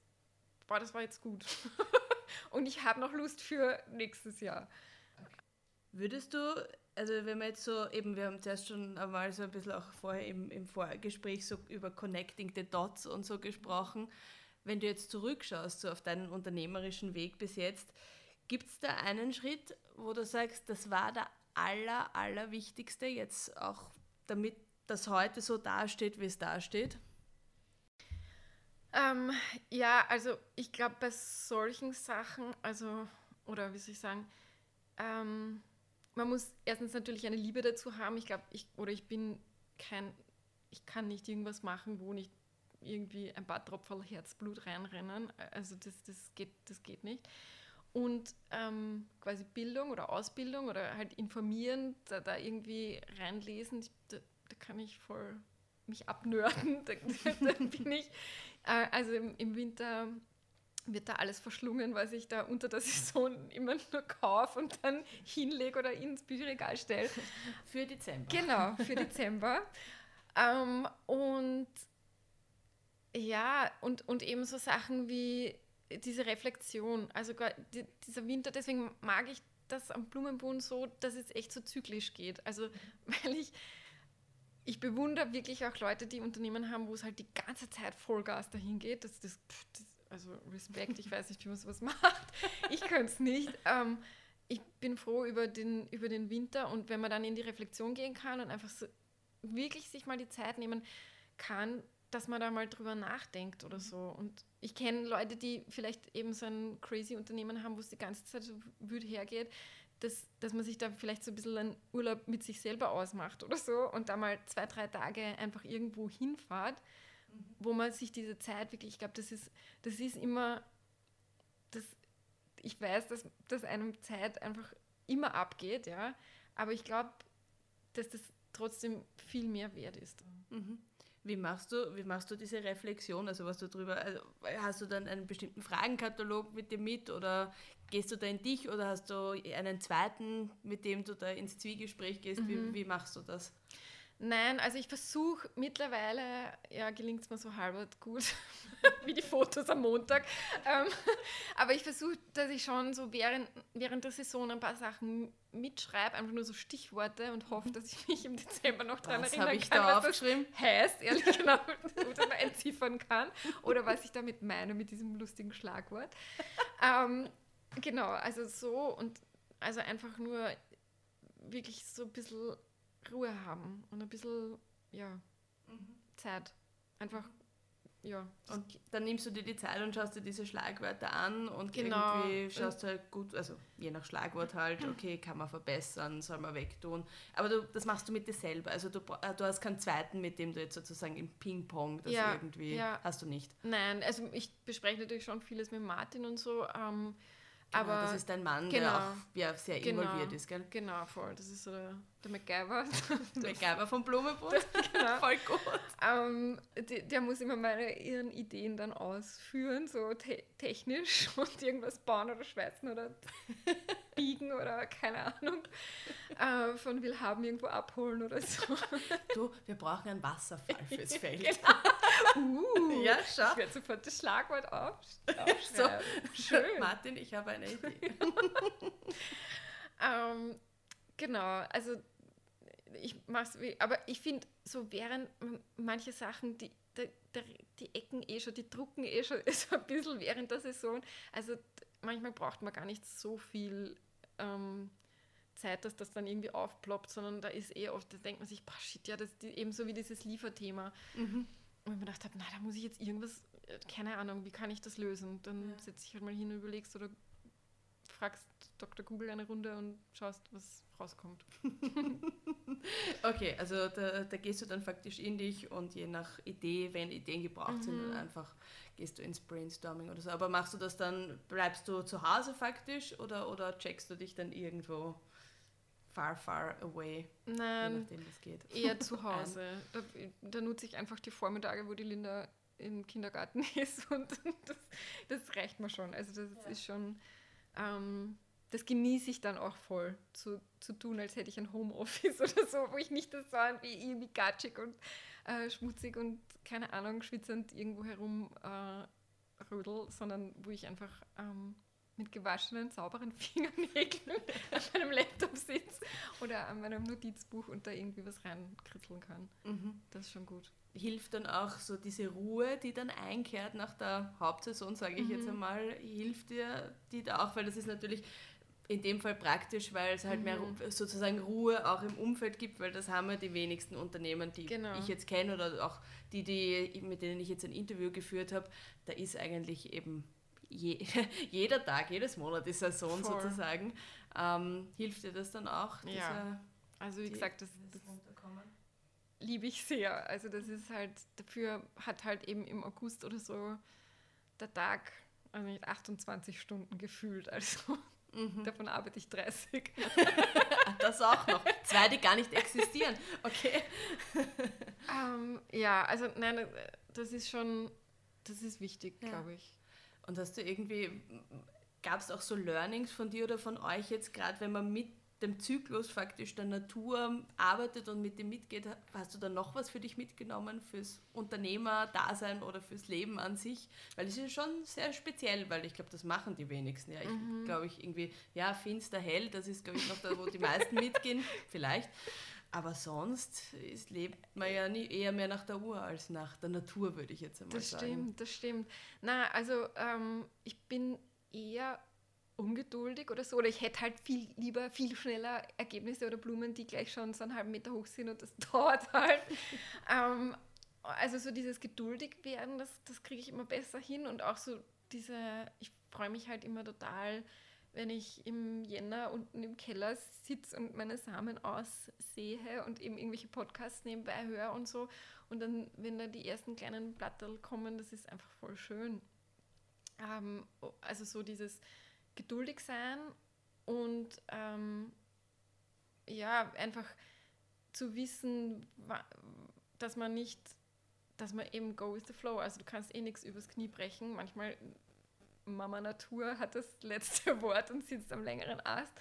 boah, das war jetzt gut. [LAUGHS] Und ich habe noch Lust für nächstes Jahr. Würdest du, also wenn wir jetzt so, eben, wir haben zuerst schon einmal so ein bisschen auch vorher im, im Vorgespräch so über Connecting the Dots und so gesprochen, wenn du jetzt zurückschaust, so auf deinen unternehmerischen Weg bis jetzt, Gibt es da einen Schritt, wo du sagst, das war der aller, allerwichtigste, jetzt auch damit das heute so dasteht, wie es dasteht? Ähm, ja, also ich glaube, bei solchen Sachen, also, oder wie soll ich sagen, ähm, man muss erstens natürlich eine Liebe dazu haben. Ich glaube, ich, oder ich bin kein, ich kann nicht irgendwas machen, wo nicht irgendwie ein paar Tropfen Herzblut reinrennen. Also das, das, geht, das geht nicht und ähm, quasi Bildung oder Ausbildung oder halt informieren, da, da irgendwie reinlesen, da, da, kann ich voll mich abnörden. [LAUGHS] Da, da bin ich, äh, also im, im, Winter wird da alles verschlungen, was ich da unter der Saison immer nur kaufe und dann hinlege oder ins Bücherregal stelle. Für Dezember. Genau, für Dezember. [LAUGHS] ähm, und ja, und, und eben so Sachen wie diese Reflexion, also dieser Winter, deswegen mag ich das am Blumenboden so, dass es echt so zyklisch geht. Also, [LAUGHS] weil ich, ich bewundere wirklich auch Leute, die Unternehmen haben, wo es halt die ganze Zeit Vollgas dahin geht. Das, das, das also Respekt, ich weiß nicht, wie man sowas [LAUGHS] macht. Ich könnte es nicht. Ähm, ich bin froh über den, über den Winter und wenn man dann in die Reflexion gehen kann und einfach so wirklich sich mal die Zeit nehmen kann, dass man da mal drüber nachdenkt oder so. Und ich kenne Leute, die vielleicht eben so ein crazy Unternehmen haben, wo es die ganze Zeit so wütend hergeht, dass, dass man sich da vielleicht so ein bisschen einen Urlaub mit sich selber ausmacht oder so und da mal zwei, drei Tage einfach irgendwo hinfahrt, mhm. wo man sich diese Zeit wirklich, ich glaube, das ist, das ist immer, das, ich weiß, dass, dass einem Zeit einfach immer abgeht, ja, aber ich glaube, dass das trotzdem viel mehr wert ist. Mhm. Wie machst du, wie machst du diese Reflexion? Also was du drüber, also hast du dann einen bestimmten Fragenkatalog mit dir mit oder gehst du da in dich oder hast du einen zweiten, mit dem du da ins Zwiegespräch gehst? Mhm. Wie, wie machst du das? Nein, also ich versuche mittlerweile, ja, gelingt es mir so halbert gut, [LAUGHS] wie die Fotos am Montag. Ähm, [LAUGHS] aber ich versuche, dass ich schon so während, während der Saison ein paar Sachen mitschreibe, einfach nur so Stichworte und hoffe, dass ich mich im Dezember noch daran erinnern ich kann, da was aufgeschrieben? das heißt, ehrlich [LAUGHS] gesagt, oder entziffern kann oder was ich damit meine mit diesem lustigen Schlagwort. Ähm, genau, also so und also einfach nur wirklich so ein bisschen Ruhe haben und ein bisschen, ja, mhm. Zeit. Einfach, ja. Und dann nimmst du dir die Zeit und schaust dir diese Schlagwörter an und genau. irgendwie schaust du halt gut, also je nach Schlagwort halt, [LAUGHS] okay, kann man verbessern, soll man wegtun. Aber du, das machst du mit dir selber. Also du, äh, du hast keinen zweiten, mit dem du jetzt sozusagen im Ping-Pong das ja, irgendwie ja. hast du nicht. Nein, also ich bespreche natürlich schon vieles mit Martin und so. Ähm, Genau, aber das ist dein Mann, genau, der auch ja, sehr genau, involviert ist, gell? Genau, voll. Das ist so der, der MacGyver. der MacGyver vom Blumenbund. [LAUGHS] genau. voll gut. Ähm, der, der, muss immer meine ihren Ideen dann ausführen, so te technisch [LAUGHS] und irgendwas bauen oder schweißen oder [LAUGHS] biegen oder keine Ahnung. Uh, von Willhaben irgendwo abholen oder so. Du, wir brauchen einen Wasserfall fürs Feld. genau. Uh, ja, schau. Ich werde sofort das Schlagwort auf, so, Schön. Martin, ich habe eine Idee. ähm, genau, also ich mach's, aber ich finde, so während manche Sachen, die, die, die Ecken eh schon, die drucken eh schon [LAUGHS] so ein bisschen während der Saison. Also manchmal braucht man gar nicht so viel ähm, Zeit, dass das dann irgendwie aufploppt, sondern da ist eh oft, da denkt man sich, boah, shit, ja, das ist ebenso wie dieses Lieferthema. Mhm. Und ich mir gedacht habe, na, da muss ich jetzt irgendwas, äh, keine Ahnung, wie kann ich das lösen? Dann ja. setze ich halt mal hin und überlegst oder fragst Dr. Google eine Runde und schaust, was rauskommt. [LAUGHS] okay, also da, da, gehst du dann faktisch in dich und je nach Idee, wenn Ideen gebraucht mhm. sind, dann einfach gehst du ins Brainstorming oder so. Aber machst du das dann, bleibst du zu Hause faktisch oder, oder checkst du dich dann irgendwo? far, far away. Nein, je nachdem, was geht. eher [LAUGHS] zu Hause. Da, da, nutze ich einfach die Vormittage, wo die Linda im Kindergarten [LAUGHS] ist und das, das reicht mir schon. Also das ja. ist schon, ähm, das genieße ich dann auch voll, zu, zu tun, als hätte ich ein Homeoffice [LAUGHS] oder so, wo ich nicht das so wie irgendwie gatschig und äh, schmutzig und keine Ahnung, schwitzend irgendwo herum äh, rödel, sondern wo ich einfach ähm, mit gewaschenen, sauberen [LAUGHS] Fingernägeln an meinem Laptop sitze oder an meinem Notizbuch und da irgendwie was reinkritzeln kann. Mhm. Das ist schon gut. Hilft dann auch so diese Ruhe, die dann einkehrt nach der Hauptsaison, sage ich mhm. jetzt einmal, hilft dir die da auch, weil das ist natürlich in dem Fall praktisch, weil es halt mhm. mehr sozusagen Ruhe auch im Umfeld gibt, weil das haben ja die wenigsten Unternehmen, die genau. ich jetzt kenne oder auch die, die, mit denen ich jetzt ein Interview geführt habe, da ist eigentlich eben je, [LAUGHS] jeder Tag, jedes Monat die Saison Voll. sozusagen. Ähm, hilft dir das dann auch? ja. Also wie die, gesagt, das, das liebe ich sehr. Also das ist halt, dafür hat halt eben im August oder so der Tag also 28 Stunden gefühlt. Also mhm. davon arbeite ich 30. [LAUGHS] das auch noch. Zwei, die gar nicht existieren. Okay. [LAUGHS] Ähm, ja, also nein, das ist schon, das ist wichtig, ja. glaube ich. Und hast du irgendwie, gab es auch so Learnings von dir oder von euch jetzt gerade, wenn man mit dem Zyklus faktisch der Natur arbeitet und mit dem mitgeht, hast du da noch was für dich mitgenommen fürs Unternehmer-Dasein oder fürs Leben an sich? Weil es ist schon sehr speziell, weil ich glaube, das machen die wenigsten. Ja, ich mhm. glaube ich irgendwie, ja, finster, hell, das ist glaube ich noch da, wo die meisten mitgehen, [LAUGHS] vielleicht. Aber sonst ist, lebt man ja nie, eher mehr nach der Uhr als nach der Natur, würde ich jetzt einmal das sagen. Das stimmt, das stimmt. Na, also ähm, ich bin eher ungeduldig oder so. Oder ich hätte halt viel lieber, viel schneller Ergebnisse oder Blumen, die gleich schon so einen halben Meter hoch sind und das [LAUGHS] dauert halt. ähm, also so dieses geduldig werden, das, das kriege ich immer besser hin und auch so diese, ich freue mich halt immer total, wenn ich im Jänner unten im Keller sitze und meine Samen aussehe und eben irgendwelche Podcasts nebenbei höre und so. Und dann, wenn da die ersten kleinen Blatterl kommen, das ist einfach voll schön. Ähm, also so dieses geduldig sein und ähm, ja, einfach zu wissen, dass man nicht, dass man eben go with the flow, also du kannst eh nichts übers Knie brechen. Manchmal Mama Natur hat das letzte [LAUGHS] Wort und sitzt am längeren Ast.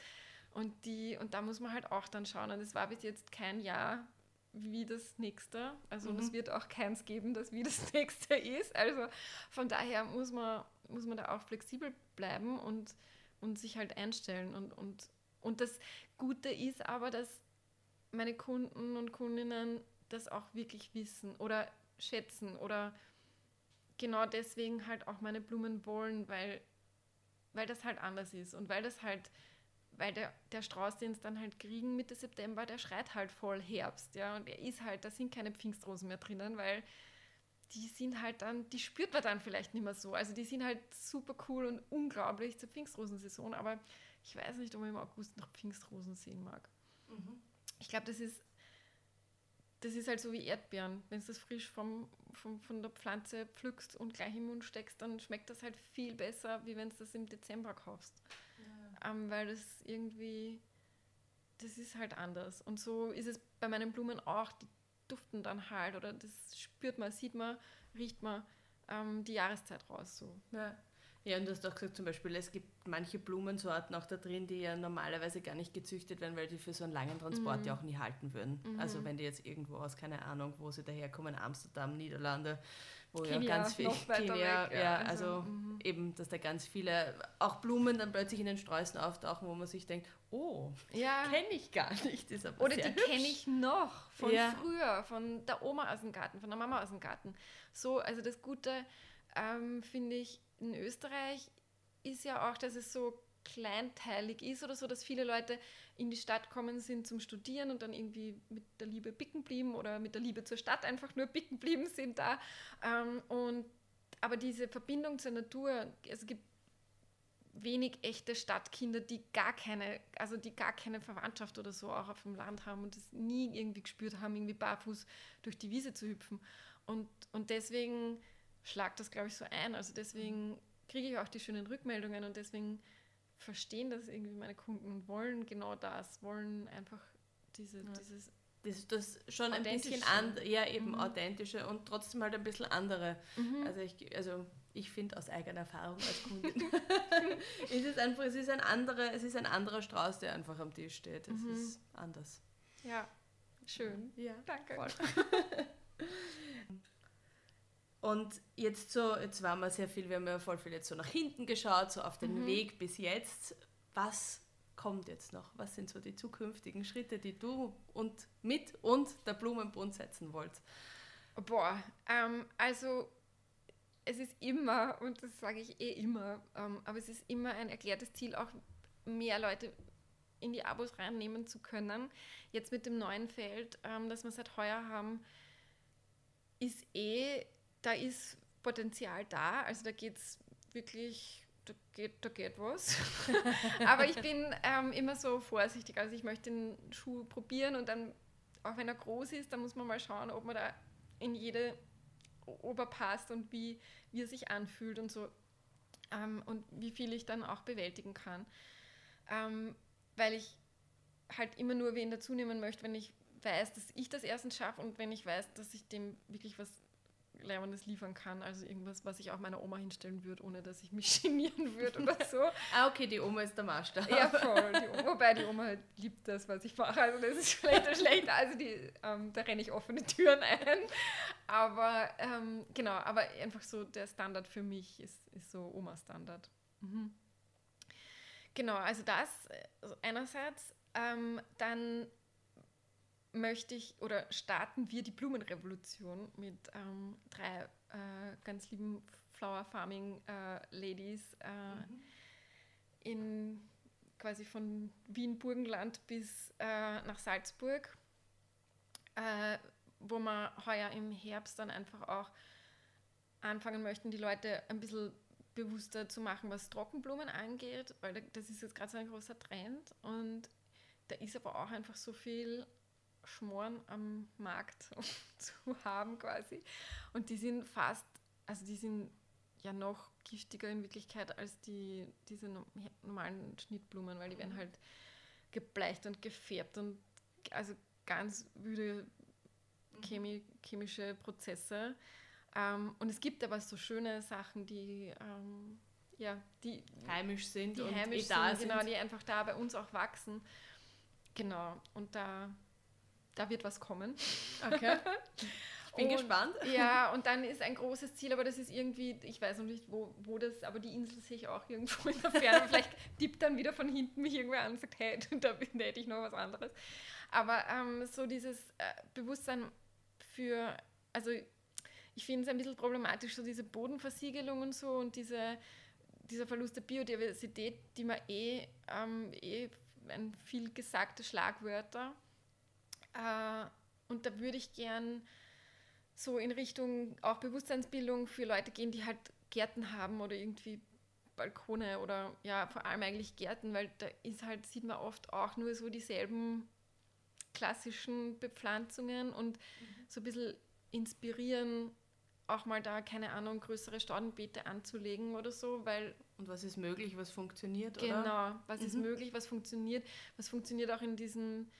Und, die, und da muss man halt auch dann schauen. Und es war bis jetzt kein Jahr wie das nächste. Also mhm. es wird auch keins geben, das wie das [LAUGHS] nächste ist. Also von daher muss man, muss man da auch flexibel bleiben und, und sich halt einstellen. Und, und, und das Gute ist aber, dass meine Kunden und Kundinnen das auch wirklich wissen oder schätzen oder genau deswegen halt auch meine Blumen wollen, weil, weil das halt anders ist und weil das halt, weil der, der Strauß, den es dann halt kriegen Mitte September, der schreit halt voll Herbst, ja, und er ist halt, da sind keine Pfingstrosen mehr drinnen, weil die sind halt dann, die spürt man dann vielleicht nicht mehr so. Also die sind halt super cool und unglaublich zur Pfingstrosensaison, aber ich weiß nicht, ob man im August noch Pfingstrosen sehen mag. Mhm. Ich glaube, das ist das ist halt so wie Erdbeeren. Wenn du das frisch vom, vom, von der Pflanze pflückst und gleich im Mund steckst, dann schmeckt das halt viel besser, wie wenn du das im Dezember kaufst. Ja. Ähm, weil das irgendwie, das ist halt anders. Und so ist es bei meinen Blumen auch. Die duften dann halt oder das spürt man, sieht man, riecht man ähm, die Jahreszeit raus. So. Ja. Ja, und du hast auch gesagt, zum Beispiel, es gibt manche Blumensorten auch da drin, die ja normalerweise gar nicht gezüchtet werden, weil die für so einen langen Transport mhm. ja auch nie halten würden. Mhm. Also wenn die jetzt irgendwo aus, keine Ahnung, wo sie daherkommen, Amsterdam, Niederlande, wo Kenia, ja ganz viel Kenia, [LAUGHS] weg, ja, ja, also, also mhm. eben, dass da ganz viele auch Blumen dann plötzlich in den Sträußen auftauchen, wo man sich denkt, oh, ja. kenne ich gar [LAUGHS] nicht. Ist aber Oder die kenne ich noch von ja. früher, von der Oma aus dem Garten, von der Mama aus dem Garten. So, also das Gute ähm, finde ich in Österreich ist ja auch, dass es so kleinteilig ist oder so, dass viele Leute in die Stadt kommen sind zum Studieren und dann irgendwie mit der Liebe bicken blieben oder mit der Liebe zur Stadt einfach nur bicken blieben sind da. Ähm, und, aber diese Verbindung zur Natur, es gibt wenig echte Stadtkinder, die gar keine, also die gar keine Verwandtschaft oder so auch auf dem Land haben und das nie irgendwie gespürt haben, irgendwie barfuß durch die Wiese zu hüpfen. Und, und deswegen schlagt das, glaube ich, so ein. Also deswegen kriege ich auch die schönen Rückmeldungen und deswegen verstehen das irgendwie meine Kunden und wollen genau das, wollen einfach diese, ja. dieses das, das schon ein bisschen an, ja eben mhm. authentische und trotzdem halt ein bisschen andere. Mhm. Also ich, also ich finde aus eigener Erfahrung als Kundin, [LAUGHS] ist es einfach, es ist ein anderer, es ist ein anderer Strauß, der einfach am Tisch steht. Es mhm. ist anders. Ja, schön. Ja, danke. [LAUGHS] Und jetzt so, jetzt waren wir sehr viel, wir haben ja voll viel jetzt so nach hinten geschaut, so auf den mhm. Weg bis jetzt. Was kommt jetzt noch? Was sind so die zukünftigen Schritte, die du und mit und der Blumenbund setzen wollt? Boah, ähm, also es ist immer, und das sage ich eh immer, ähm, aber es ist immer ein erklärtes Ziel, auch mehr Leute in die Abos reinnehmen zu können. Jetzt mit dem neuen Feld, ähm, das wir seit heuer haben, ist eh da ist Potenzial da, also da geht es wirklich, da geht, da geht was. [LAUGHS] Aber ich bin ähm, immer so vorsichtig, also ich möchte den Schuh probieren und dann, auch wenn er groß ist, dann muss man mal schauen, ob man da in jede Ober passt und wie, wie er sich anfühlt und so ähm, und wie viel ich dann auch bewältigen kann. Ähm, weil ich halt immer nur wen dazu nehmen möchte, wenn ich weiß, dass ich das erstens schaffe und wenn ich weiß, dass ich dem wirklich was Lernendes liefern kann. Also irgendwas, was ich auch meiner Oma hinstellen würde, ohne dass ich mich [LAUGHS] genieren würde oder so. [LAUGHS] ah, okay, die Oma ist der Maßstab. Ja, voll. Die [LAUGHS] Oma, wobei die Oma halt liebt das, was ich mache. Also das ist vielleicht oder schlechter. Also die, ähm, da renne ich offene Türen ein. Aber ähm, genau, aber einfach so der Standard für mich ist, ist so Oma-Standard. Mhm. Genau, also das also einerseits. Ähm, dann möchte ich oder starten wir die Blumenrevolution mit ähm, drei äh, ganz lieben Flower Farming äh, Ladies äh, mhm. in quasi von Wien Burgenland bis äh, nach Salzburg, äh, wo wir heuer im Herbst dann einfach auch anfangen möchten, die Leute ein bisschen bewusster zu machen, was Trockenblumen angeht, weil das ist jetzt gerade so ein großer Trend und da ist aber auch einfach so viel Schmoren am Markt [LAUGHS] zu haben quasi und die sind fast, also die sind ja noch giftiger in Wirklichkeit als die, diese normalen Schnittblumen, weil die werden mhm. halt gebleicht und gefärbt und also ganz wüde mhm. Chemi chemische Prozesse. Ähm, und es gibt aber so schöne Sachen, die, ähm, ja, die heimisch sind die und heimisch sind, sind, genau, die einfach da bei uns auch wachsen. Genau, und da, da wird was kommen. Okay. [LAUGHS] Bin und, gespannt. Ja, und dann ist ein großes Ziel, aber das ist irgendwie, ich weiß noch nicht, wo, wo das, aber die Insel sehe ich auch irgendwo in der Ferne. Vielleicht tippt dann wieder von hinten mich irgendwer an und sagt, hey, [LAUGHS] da, da hätte ich noch was anderes. Aber ähm, so dieses äh, Bewusstsein für, also ich finde es ein bisschen problematisch, so diese Bodenversiegelung und so und diese, dieser Verlust der Biodiversität, die man eh, ähm, eh ein viel gesagte Schlagwörter. Äh, und da würde ich gern so in Richtung auch Bewusstseinsbildung für Leute gehen, die halt Gärten haben oder irgendwie Balkone oder ja, vor allem eigentlich Gärten, weil da ist halt, sieht man oft auch nur so dieselben klassischen Bepflanzungen und mhm. so ein bisschen inspirieren, auch mal da, keine Ahnung, größere Staudenbeete anzulegen oder so, weil... Und was ist möglich, was funktioniert, genau, oder? Genau, was mhm. ist möglich, was funktioniert, was funktioniert auch in diesen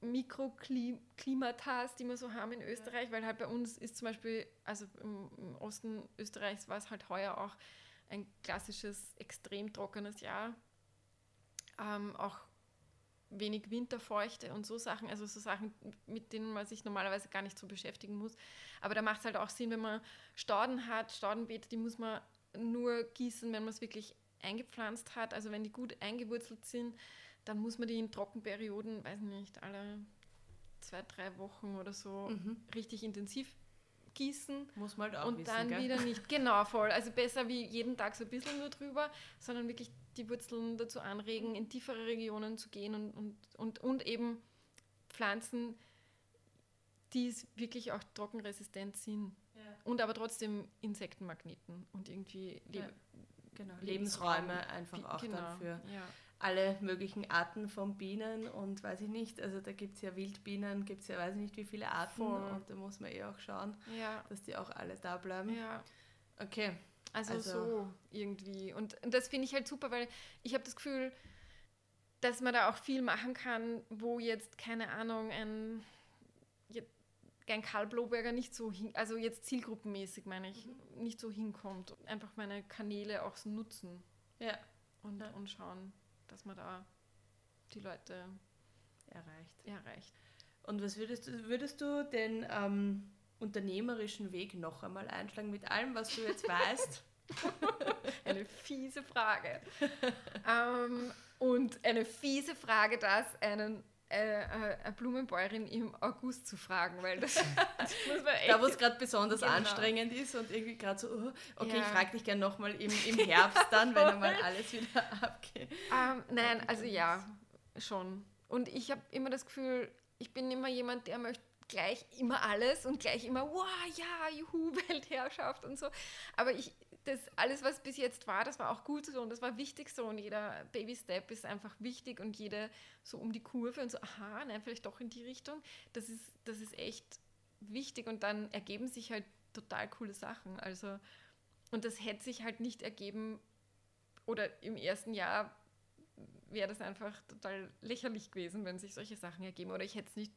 Mikroklimatas, die wir so haben in Österreich, ja. weil halt bei uns ist zum Beispiel, also im, im Osten Österreichs war es halt heuer auch ein klassisches, extrem trockenes Jahr. Ähm, auch wenig Winterfeuchte und so Sachen, also so Sachen, mit denen man sich normalerweise gar nicht so beschäftigen muss. Aber da macht es halt auch Sinn, wenn man Stauden hat, Staudenbeete, die muss man nur gießen, wenn man es wirklich eingepflanzt hat, also wenn die gut eingewurzelt sind, dann muss man die in Trockenperioden, weiß nicht, alle zwei, drei Wochen oder so mhm. richtig intensiv gießen. Muss man halt auch Und wissen, dann gell? wieder nicht. [LAUGHS] Genau, voll. Also besser wie jeden Tag so ein bisschen nur drüber, sondern wirklich die Wurzeln dazu anregen, in tiefere Regionen zu gehen und, und, und, und eben Pflanzen, die wirklich auch trockenresistent sind. Ja. Und aber trotzdem Insektenmagneten und irgendwie Leb ja, genau. Lebensräume einfach auch genau, dann für ja. Alle möglichen Arten von Bienen und weiß ich nicht, also da gibt es ja Wildbienen, gibt es ja weiß ich nicht wie viele Arten Voll. und da muss man eh auch schauen, dass die auch alle da bleiben. Ja. Okay. Also, also so irgendwie. Und, und das finde ich halt super, weil ich habe das Gefühl, dass man da auch viel machen kann, wo jetzt, keine Ahnung, ein, ein Karl Bloberger nicht so hin, also jetzt zielgruppenmäßig meine ich, mhm. nicht so hinkommt. Einfach meine Kanäle auch so nutzen. Ja. Und, ja. und schauen, dass man da die Leute erreicht. erreicht. Und was würdest du, würdest du den ähm, unternehmerischen Weg noch einmal einschlagen mit allem, was du jetzt weißt? [LAUGHS] eine fiese Frage. [LAUGHS] ähm, und eine fiese Frage, das einen eine Blumenbäuerin im August zu fragen, weil das, [LAUGHS] das muss man echt. Da, wo es gerade besonders genau. anstrengend ist und irgendwie gerade so, oh, okay, ja. ich frage dich gerne nochmal im, im Herbst dann, wenn einmal alles wieder [LAUGHS] abgeht. Ähm, nein, also ja, schon. Und ich habe immer das Gefühl, ich bin immer jemand, der möchte gleich immer alles und gleich immer, wow, ja, juhu, [LAUGHS] Weltherrschaft und so. Aber ich, das alles, was bis jetzt war, das war auch gut so und das war wichtig so und jeder Baby-Step ist einfach wichtig und jeder so um die Kurve und so, aha, nein, vielleicht doch in die Richtung. Das ist, das ist echt wichtig und dann ergeben sich halt total coole Sachen. Also, und das hätte sich halt nicht ergeben oder im ersten Jahr wäre das einfach total lächerlich gewesen, wenn sich solche Sachen ergeben oder ich hätte es nicht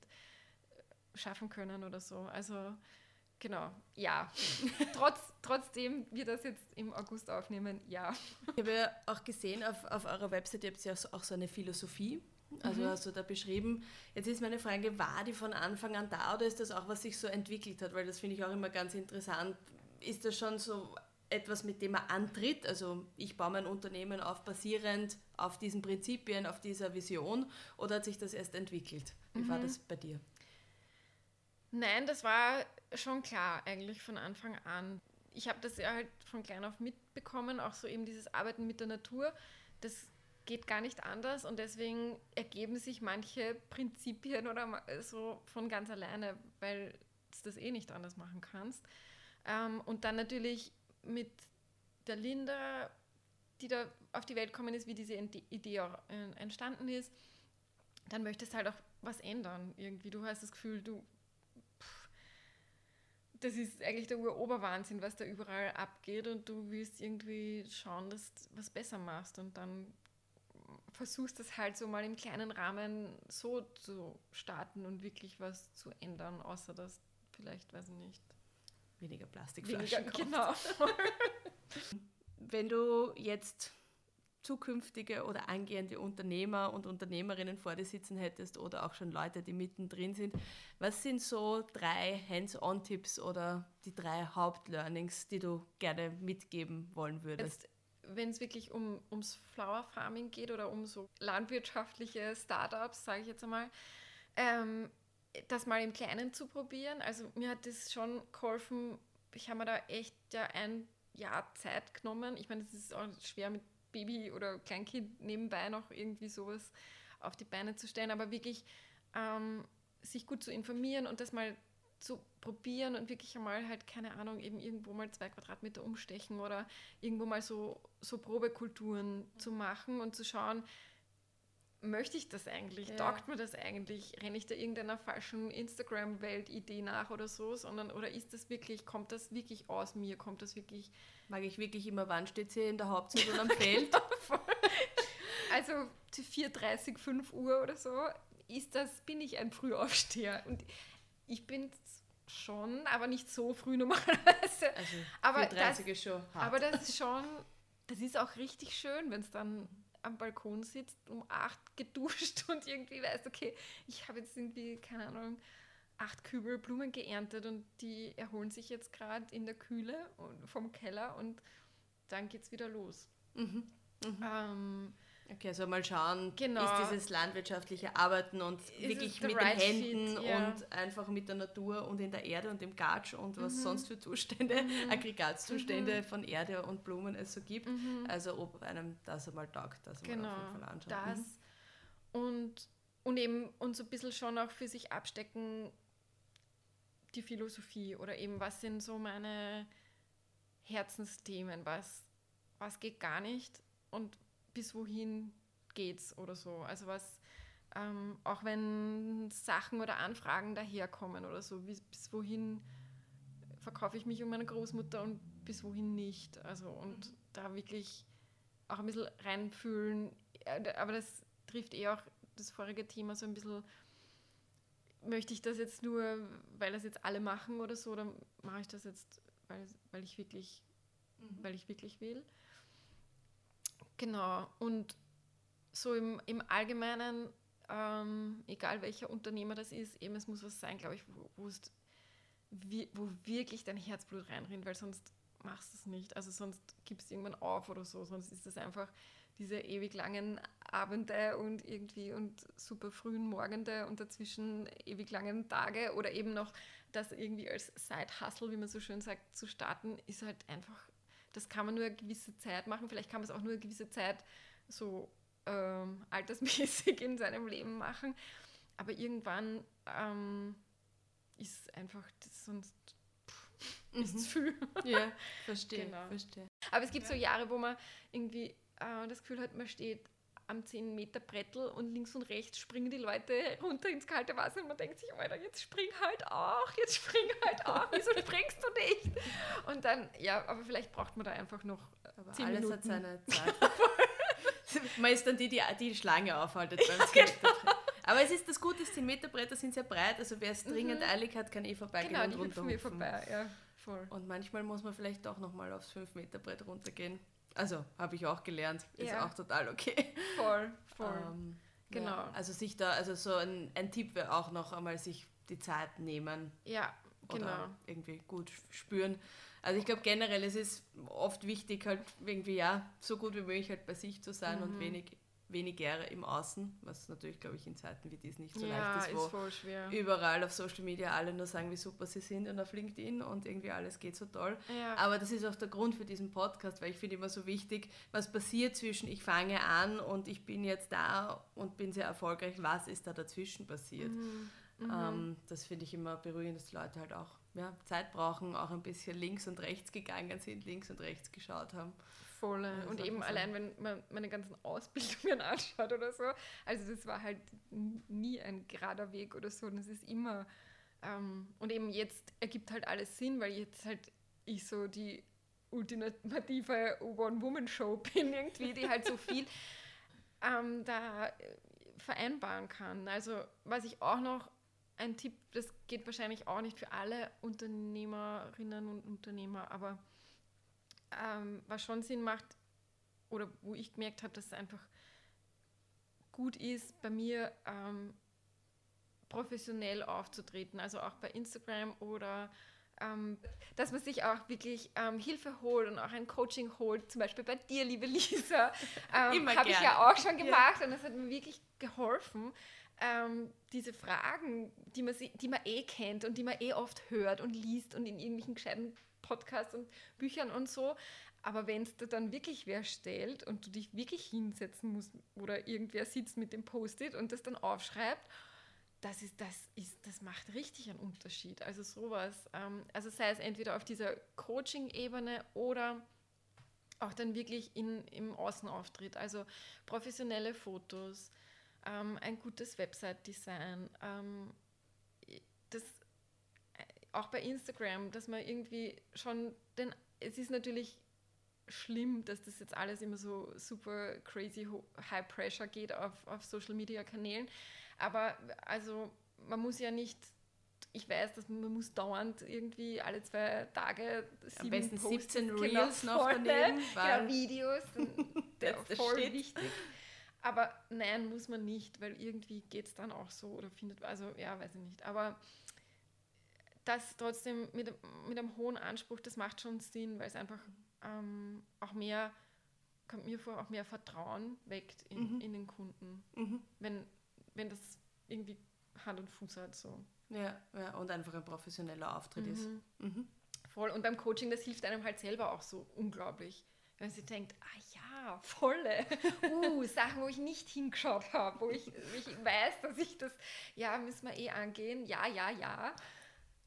schaffen können oder so. Also genau, ja. [LAUGHS] Trotz, trotzdem wir das jetzt im August aufnehmen, ja. Ich habe ja auch gesehen auf, auf eurer Website, ihr habt ja auch so eine Philosophie. Also mhm. hast du da beschrieben. Jetzt ist meine Frage, war die von Anfang an da oder ist das auch, was sich so entwickelt hat? Weil das finde ich auch immer ganz interessant. Ist das schon so etwas, mit dem man antritt? Also ich baue mein Unternehmen auf, basierend auf diesen Prinzipien, auf dieser Vision oder hat sich das erst entwickelt? Wie mhm. war das bei dir? Nein, das war schon klar eigentlich von Anfang an. Ich habe das ja halt von klein auf mitbekommen, auch so eben dieses Arbeiten mit der Natur. Das geht gar nicht anders und deswegen ergeben sich manche Prinzipien oder so von ganz alleine, weil du das eh nicht anders machen kannst. Ähm, und dann natürlich mit der Linda, die da auf die Welt gekommen ist, wie diese Idee auch entstanden ist, dann möchtest halt auch was ändern irgendwie. Du hast das Gefühl, du das ist eigentlich der Uroberwahnsinn, was da überall abgeht und du willst irgendwie schauen, dass du was besser machst und dann versuchst das halt so mal im kleinen Rahmen so zu starten und wirklich was zu ändern, außer dass vielleicht, weiß ich nicht, weniger Plastikflaschen weniger, [LAUGHS] Genau. [LAUGHS] Wenn du jetzt zukünftige oder angehende Unternehmer und Unternehmerinnen vor dir sitzen hättest oder auch schon Leute, die mittendrin sind, was sind so drei Hands-on-Tipps oder die drei Hauptlearnings, die du gerne mitgeben wollen würdest? Wenn es wirklich um, ums Flower Farming geht oder um so landwirtschaftliche Startups, sage ich jetzt einmal, ähm, das mal im Kleinen zu probieren. Also mir hat das schon geholfen. Ich habe mir da echt ja ein Jahr Zeit genommen. Ich meine, es ist auch schwer mit Baby oder Kleinkind nebenbei noch irgendwie sowas auf die Beine zu stellen, aber wirklich ähm, sich gut zu informieren und das mal zu probieren und wirklich einmal halt, keine Ahnung, eben irgendwo mal zwei Quadratmeter umstechen oder irgendwo mal so, so Probekulturen zu machen und zu schauen, möchte ich das eigentlich? Ja. Taugt mir das eigentlich? Renne ich da irgendeiner falschen Instagram-Welt-Idee nach oder so? Sondern, oder ist das wirklich, kommt das wirklich aus mir? Kommt das wirklich. Mag ich wirklich immer, wann steht sie in der Hauptzeit oder am [LAUGHS] Feld? also zu 4.30, 5 Uhr oder so, ist das, bin ich ein Frühaufsteher. Und ich bin schon, aber nicht so früh normalerweise. Also aber 4.30 das, ist schon hart. Aber das ist schon, das ist auch richtig schön, wenn es dann am Balkon sitzt, um acht geduscht [LAUGHS] und irgendwie weiß, okay, ich habe jetzt irgendwie, keine Ahnung, acht Kübel Blumen geerntet und die erholen sich jetzt gerade in der Kühle vom Keller und dann geht es wieder los. Mhm. Mhm. Ähm, Okay, also mal schauen, genau. ist dieses landwirtschaftliche Arbeiten und ist wirklich mit right den Händen yeah. und einfach mit der Natur und in der Erde und im Gatsch und was mhm. sonst für Zustände, mhm. Aggregatzustände mhm. von Erde und Blumen es so gibt. Mhm. Also ob einem das einmal taugt, das genau. mal auf jeden Fall anschauen. Das mhm. und, und eben und so ein bisschen schon auch für sich abstecken, die Philosophie oder eben was sind so meine Herzensthemen, was, was geht gar nicht und bis wohin geht's oder so. Also was, ähm, auch wenn Sachen oder Anfragen daherkommen oder so, bis, bis wohin verkaufe ich mich um meine Großmutter und bis wohin nicht. Also und mhm. da wirklich auch ein bisschen reinfühlen. Aber das trifft eh auch das vorige Thema so ein bisschen. Möchte ich das jetzt nur, weil das jetzt alle machen oder so, oder mache ich das jetzt, weil, weil ich wirklich, mhm. weil ich wirklich will? Genau, und so im, im Allgemeinen, ähm, egal welcher Unternehmer das ist, eben es muss was sein, glaube ich, wo, wo wirklich dein Herzblut reinrinnt, weil sonst machst du es nicht. Also sonst gibst du irgendwann auf oder so, sonst ist das einfach diese ewig langen Abende und irgendwie und super frühen Morgende und dazwischen ewig langen Tage oder eben noch das irgendwie als Side-Hustle, wie man so schön sagt, zu starten, ist halt einfach das kann man nur eine gewisse Zeit machen. Vielleicht kann man es auch nur eine gewisse Zeit so ähm, [LAUGHS] altersmäßig in seinem Leben machen. Aber irgendwann ähm, ist einfach das sonst mhm. ist zu viel. Ja, verstehe, [LAUGHS] genau. verstehe. Aber es gibt so Jahre, wo man irgendwie äh, das Gefühl hat, man steht am 10 Meter Brettel und links und rechts springen die Leute runter ins kalte Wasser und man denkt sich, Alter, jetzt spring halt auch, jetzt spring halt auch, wieso [LAUGHS] springst du nicht? Und dann, ja, aber vielleicht braucht man da einfach noch aber 10 alles Minuten. hat seine [LAUGHS] Zeit. man ist dann die, die die Schlange aufhaltet beim genau. Aber es ist das Gute, 10 Meter Bretter sind sehr breit, also wer es dringend mhm. eilig hat, kann eh vorbeigehen genau, und runterhupfen. Genau, vorbei, ja, voll. Und manchmal muss man vielleicht auch nochmal aufs 5 Meter Brett runtergehen. Also habe ich auch gelernt, ist ja. auch total okay. Voll, voll. Ähm, genau. Ja, also sich da, also so ein, ein Tipp wäre auch noch einmal sich die Zeit nehmen. Ja, genau. Oder irgendwie gut spüren. Also ich glaube generell, es ist oft wichtig, halt irgendwie ja, so gut wie möglich halt bei sich zu sein mhm. und wenig weniger im Außen, was natürlich, glaube ich, in Zeiten wie dies nicht so ja, leicht ist, wo ist voll schwer. überall auf Social Media alle nur sagen, wie super sie sind und auf LinkedIn und irgendwie alles geht so toll. Ja. Aber das ist auch der Grund für diesen Podcast, weil ich finde immer so wichtig, was passiert zwischen ich fange an und ich bin jetzt da und bin sehr erfolgreich, was ist da dazwischen passiert. Mhm. Ähm, das finde ich immer beruhigend, dass die Leute halt auch ja, Zeit brauchen, auch ein bisschen links und rechts gegangen sind, links und rechts geschaut haben. Volle. Ja, und eben allein, wenn man meine ganzen Ausbildungen [LAUGHS] anschaut oder so, also das war halt nie ein gerader Weg oder so. Und es ist immer, ähm, und eben jetzt ergibt halt alles Sinn, weil jetzt halt ich so die ultimative One-Woman-Show [LAUGHS] bin irgendwie, die halt so viel [LAUGHS] ähm, da äh, vereinbaren kann. Also was ich auch noch, ein Tipp, das geht wahrscheinlich auch nicht für alle Unternehmerinnen und Unternehmer, aber ähm, was schon Sinn macht, oder wo ich gemerkt habe, dass es einfach gut ist, bei mir ähm, professionell aufzutreten, also auch bei Instagram oder ähm, dass man sich auch wirklich ähm, Hilfe holt und auch ein Coaching holt, zum Beispiel bei dir, liebe Lisa, [LAUGHS] ähm, habe ich ja auch schon Ja. gemacht und das hat mir wirklich geholfen, ähm, diese Fragen, die man, die man eh kennt und die man eh oft hört und liest und in irgendwelchen gescheiten Podcasts und Büchern und so. Aber wenn es dir dann wirklich wer stellt und du dich wirklich hinsetzen musst oder irgendwer sitzt mit dem Post-it und das dann aufschreibt, das, ist, das, ist, das macht richtig einen Unterschied. Also sowas. Ähm, also sei es entweder auf dieser Coaching-Ebene oder auch dann wirklich in, im Außenauftritt. Also professionelle Fotos, ähm, ein gutes Website-Design, ähm, das auch bei Instagram, dass man irgendwie schon den, es ist natürlich schlimm, dass das jetzt alles immer so super crazy high pressure geht auf, auf Social Media Kanälen. Aber also man muss ja nicht, ich weiß, dass man muss dauernd irgendwie alle zwei Tage Am besten Posts- 17 [LAUGHS] genau, Reels noch voll, daneben, genau, weil Videos, ja, That's the voll shit. wichtig. Aber nein, muss man nicht, weil irgendwie geht es dann auch so oder findet, also ja, weiß ich nicht. Aber das trotzdem mit, mit einem hohen Anspruch, das macht schon Sinn, weil es einfach ähm, auch mehr, kommt mir vor, auch mehr Vertrauen weckt in, Mhm. in den Kunden, Mhm. wenn, wenn das irgendwie Hand und Fuß hat. So. Ja, ja, und einfach ein professioneller Auftritt ist. Mhm. Mhm. Voll. Und beim Coaching, das hilft einem halt selber auch so unglaublich. Wenn sie denkt, ah ja, volle, uh, [LAUGHS] Sachen, wo ich nicht hingeschaut habe, wo ich, ich weiß, dass ich das, ja, müssen wir eh angehen, ja, ja, ja.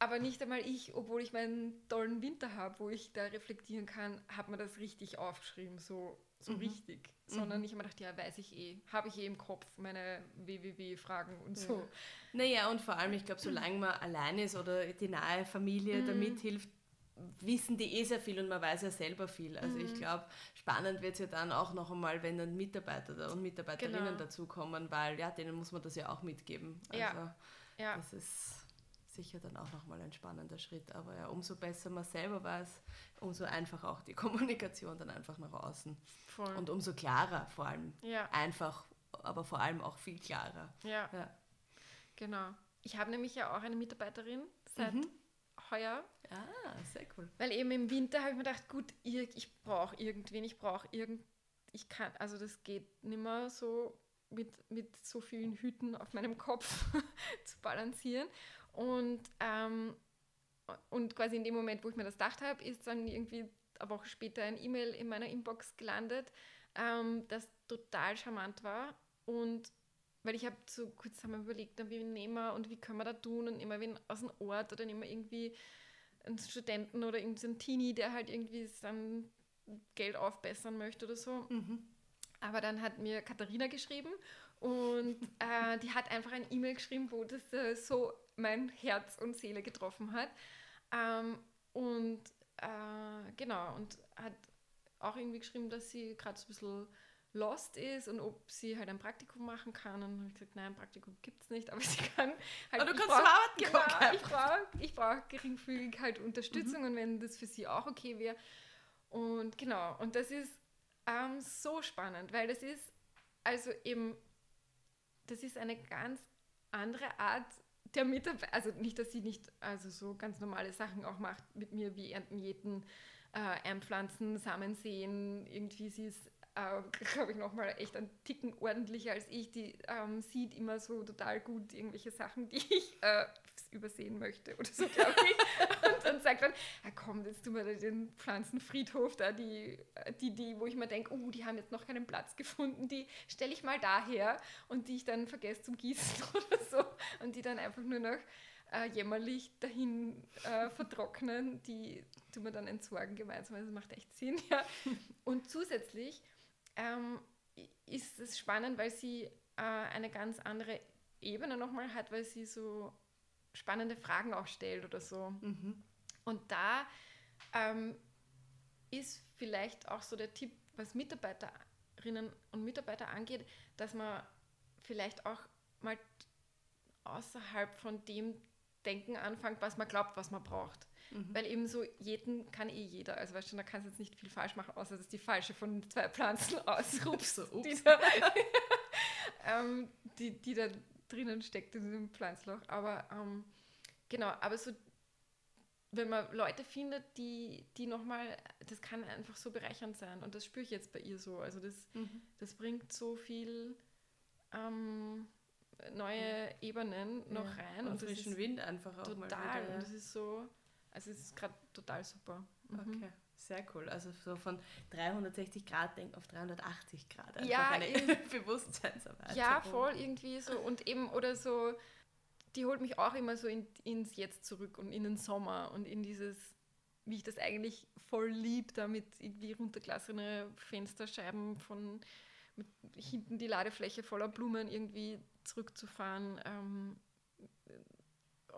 Aber nicht einmal ich, obwohl ich meinen tollen Winter habe, wo ich da reflektieren kann, hat man das richtig aufgeschrieben, so, so Mhm. richtig. Sondern ich habe mir gedacht, ja, weiß ich eh, habe ich eh im Kopf, meine WWW-Fragen und so. Naja, und vor allem, ich glaube, solange man allein ist oder die nahe Familie Mhm. da mithilft, wissen die eh sehr viel und man weiß ja selber viel. Also Mhm. ich glaube, spannend wird es ja dann auch noch einmal, wenn dann Mitarbeiter da und Mitarbeiterinnen Genau. dazukommen, weil ja, denen muss man das ja auch mitgeben. Also Ja. Ja, das ist sicher dann auch nochmal ein spannender Schritt. Aber ja, umso besser man selber weiß, umso einfacher auch die [LAUGHS] Kommunikation dann einfach nach außen. voll. Und umso klarer vor allem. ja. Einfach, aber vor allem auch viel klarer. Ja, Ja. genau. Ich habe nämlich ja auch eine Mitarbeiterin seit Mhm. heuer, Ah, sehr cool. weil eben im Winter habe ich mir gedacht, gut, ich brauche irgendwen, ich brauche irgend, ich kann, also das geht nicht mehr so mit, mit so vielen Hüten auf meinem Kopf [LAUGHS] zu balancieren. Und, ähm, und quasi in dem Moment, wo ich mir das gedacht habe, ist dann irgendwie eine Woche später ein E-Mail in meiner Inbox gelandet, ähm, das total charmant war. Und weil ich habe so kurz wir überlegt, na, wie nehmen wir und wie können wir da tun und immer wen aus dem Ort oder nehmen wir irgendwie einen Studenten oder irgendeinen Teenie, der halt irgendwie sein Geld aufbessern möchte oder so. Mhm. Aber dann hat mir Katharina geschrieben und äh, die hat einfach ein E-Mail geschrieben, wo das äh, so mein Herz und Seele getroffen hat. Ähm, und äh, genau, und hat auch irgendwie geschrieben, dass sie gerade so ein bisschen lost ist und ob sie halt ein Praktikum machen kann. Und dann habe ich gesagt, nein, Praktikum gibt es nicht, aber [LAUGHS] sie kann halt. Aber du ich kannst brauch- gehen, Genau, ich brauche ich brauch geringfügig halt Unterstützung und wenn das für sie auch okay wäre. Und genau, und das ist ähm, so spannend, weil das ist also eben, das ist eine ganz andere Art der Mitarbeiter, also nicht, dass sie nicht also so ganz normale Sachen auch macht mit mir wie Ernten, Jäten, äh, einpflanzen, Samen sehen. Irgendwie sie ist, äh, glaube [LAUGHS] ich, nochmal echt ein Ticken ordentlicher als ich. Die ähm, sieht immer so total gut irgendwelche Sachen, die ich äh, übersehen möchte oder so, glaube ich. [LAUGHS] und dann sagt dann, ja, komm, jetzt tun wir den Pflanzenfriedhof da, die, die, die wo ich mir denke, oh, die haben jetzt noch keinen Platz gefunden, die stelle ich mal daher und die ich dann vergesse zum Gießen [LAUGHS] oder so und die dann einfach nur noch äh, jämmerlich dahin äh, vertrocknen, die tun wir dann entsorgen gemeinsam. Also das macht echt Sinn, ja. Und zusätzlich ähm, ist es spannend, weil sie äh, eine ganz andere Ebene nochmal hat, weil sie so spannende Fragen auch stellt oder so. Mhm. Und da ähm, ist vielleicht auch so der Tipp, was Mitarbeiterinnen und Mitarbeiter angeht, dass man vielleicht auch mal außerhalb von dem Denken anfängt, was man glaubt, was man braucht. Mhm. Weil eben so jeden kann eh jeder. Also weißt du, da kannst du jetzt nicht viel falsch machen, außer dass die falsche von zwei Pflanzen [LAUGHS] ausrufst, so, die, da, [LAUGHS] ähm, die, die da drinnen steckt in diesem Pflanzloch. Aber ähm, genau, aber so, wenn man Leute findet, die, die nochmal, das kann einfach so bereichernd sein. Und das spüre ich jetzt bei ihr so. Also das, mhm. das bringt so viel ähm, neue Ebenen noch ja. rein. Und, und frischen Wind einfach auch total. mal Total. Und das ist so, also es ist gerade total super. Mhm. Okay. Sehr cool. Also so von 360 Grad denken auf 380 Grad. Einfach ja, eine [LAUGHS] Bewusstseinserweiterung. Ja, voll irgendwie so. Und eben, oder so, die holt mich auch immer so in, ins Jetzt zurück und in den Sommer und in dieses, wie ich das eigentlich voll lieb, damit irgendwie runtergelassene Fensterscheiben von mit hinten die Ladefläche voller Blumen irgendwie zurückzufahren. Ähm,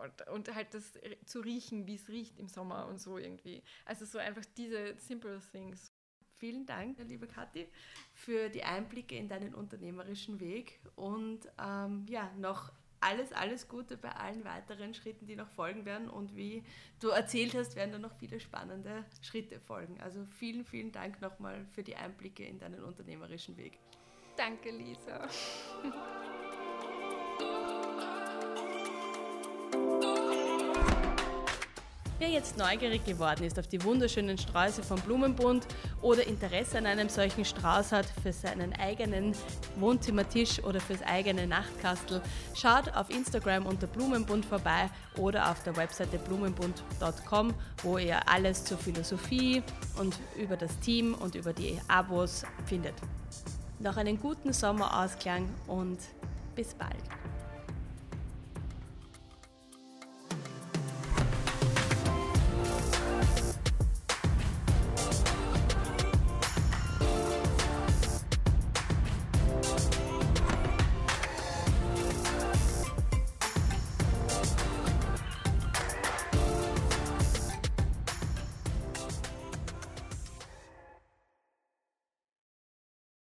und, und, halt das zu riechen, wie es riecht im Sommer und so irgendwie. Also so einfach diese simple things. Vielen Dank, liebe Kathi, für die Einblicke in deinen unternehmerischen Weg und ähm, ja, noch alles, alles Gute bei allen weiteren Schritten, die noch folgen werden. Und wie du erzählt hast, werden da noch viele spannende Schritte folgen. Also vielen, vielen Dank nochmal für die Einblicke in deinen unternehmerischen Weg. Danke, Lisa. [LAUGHS] Wer jetzt neugierig geworden ist auf die wunderschönen Sträuße vom Blumenbund oder Interesse an einem solchen Strauß hat für seinen eigenen Wohnzimmertisch oder fürs eigene Nachtkastel, schaut auf Instagram unter Blumenbund vorbei oder auf der Webseite blumenbund.com, wo ihr alles zur Philosophie und über das Team und über die Abos findet. Noch einen guten Sommerausklang und bis bald.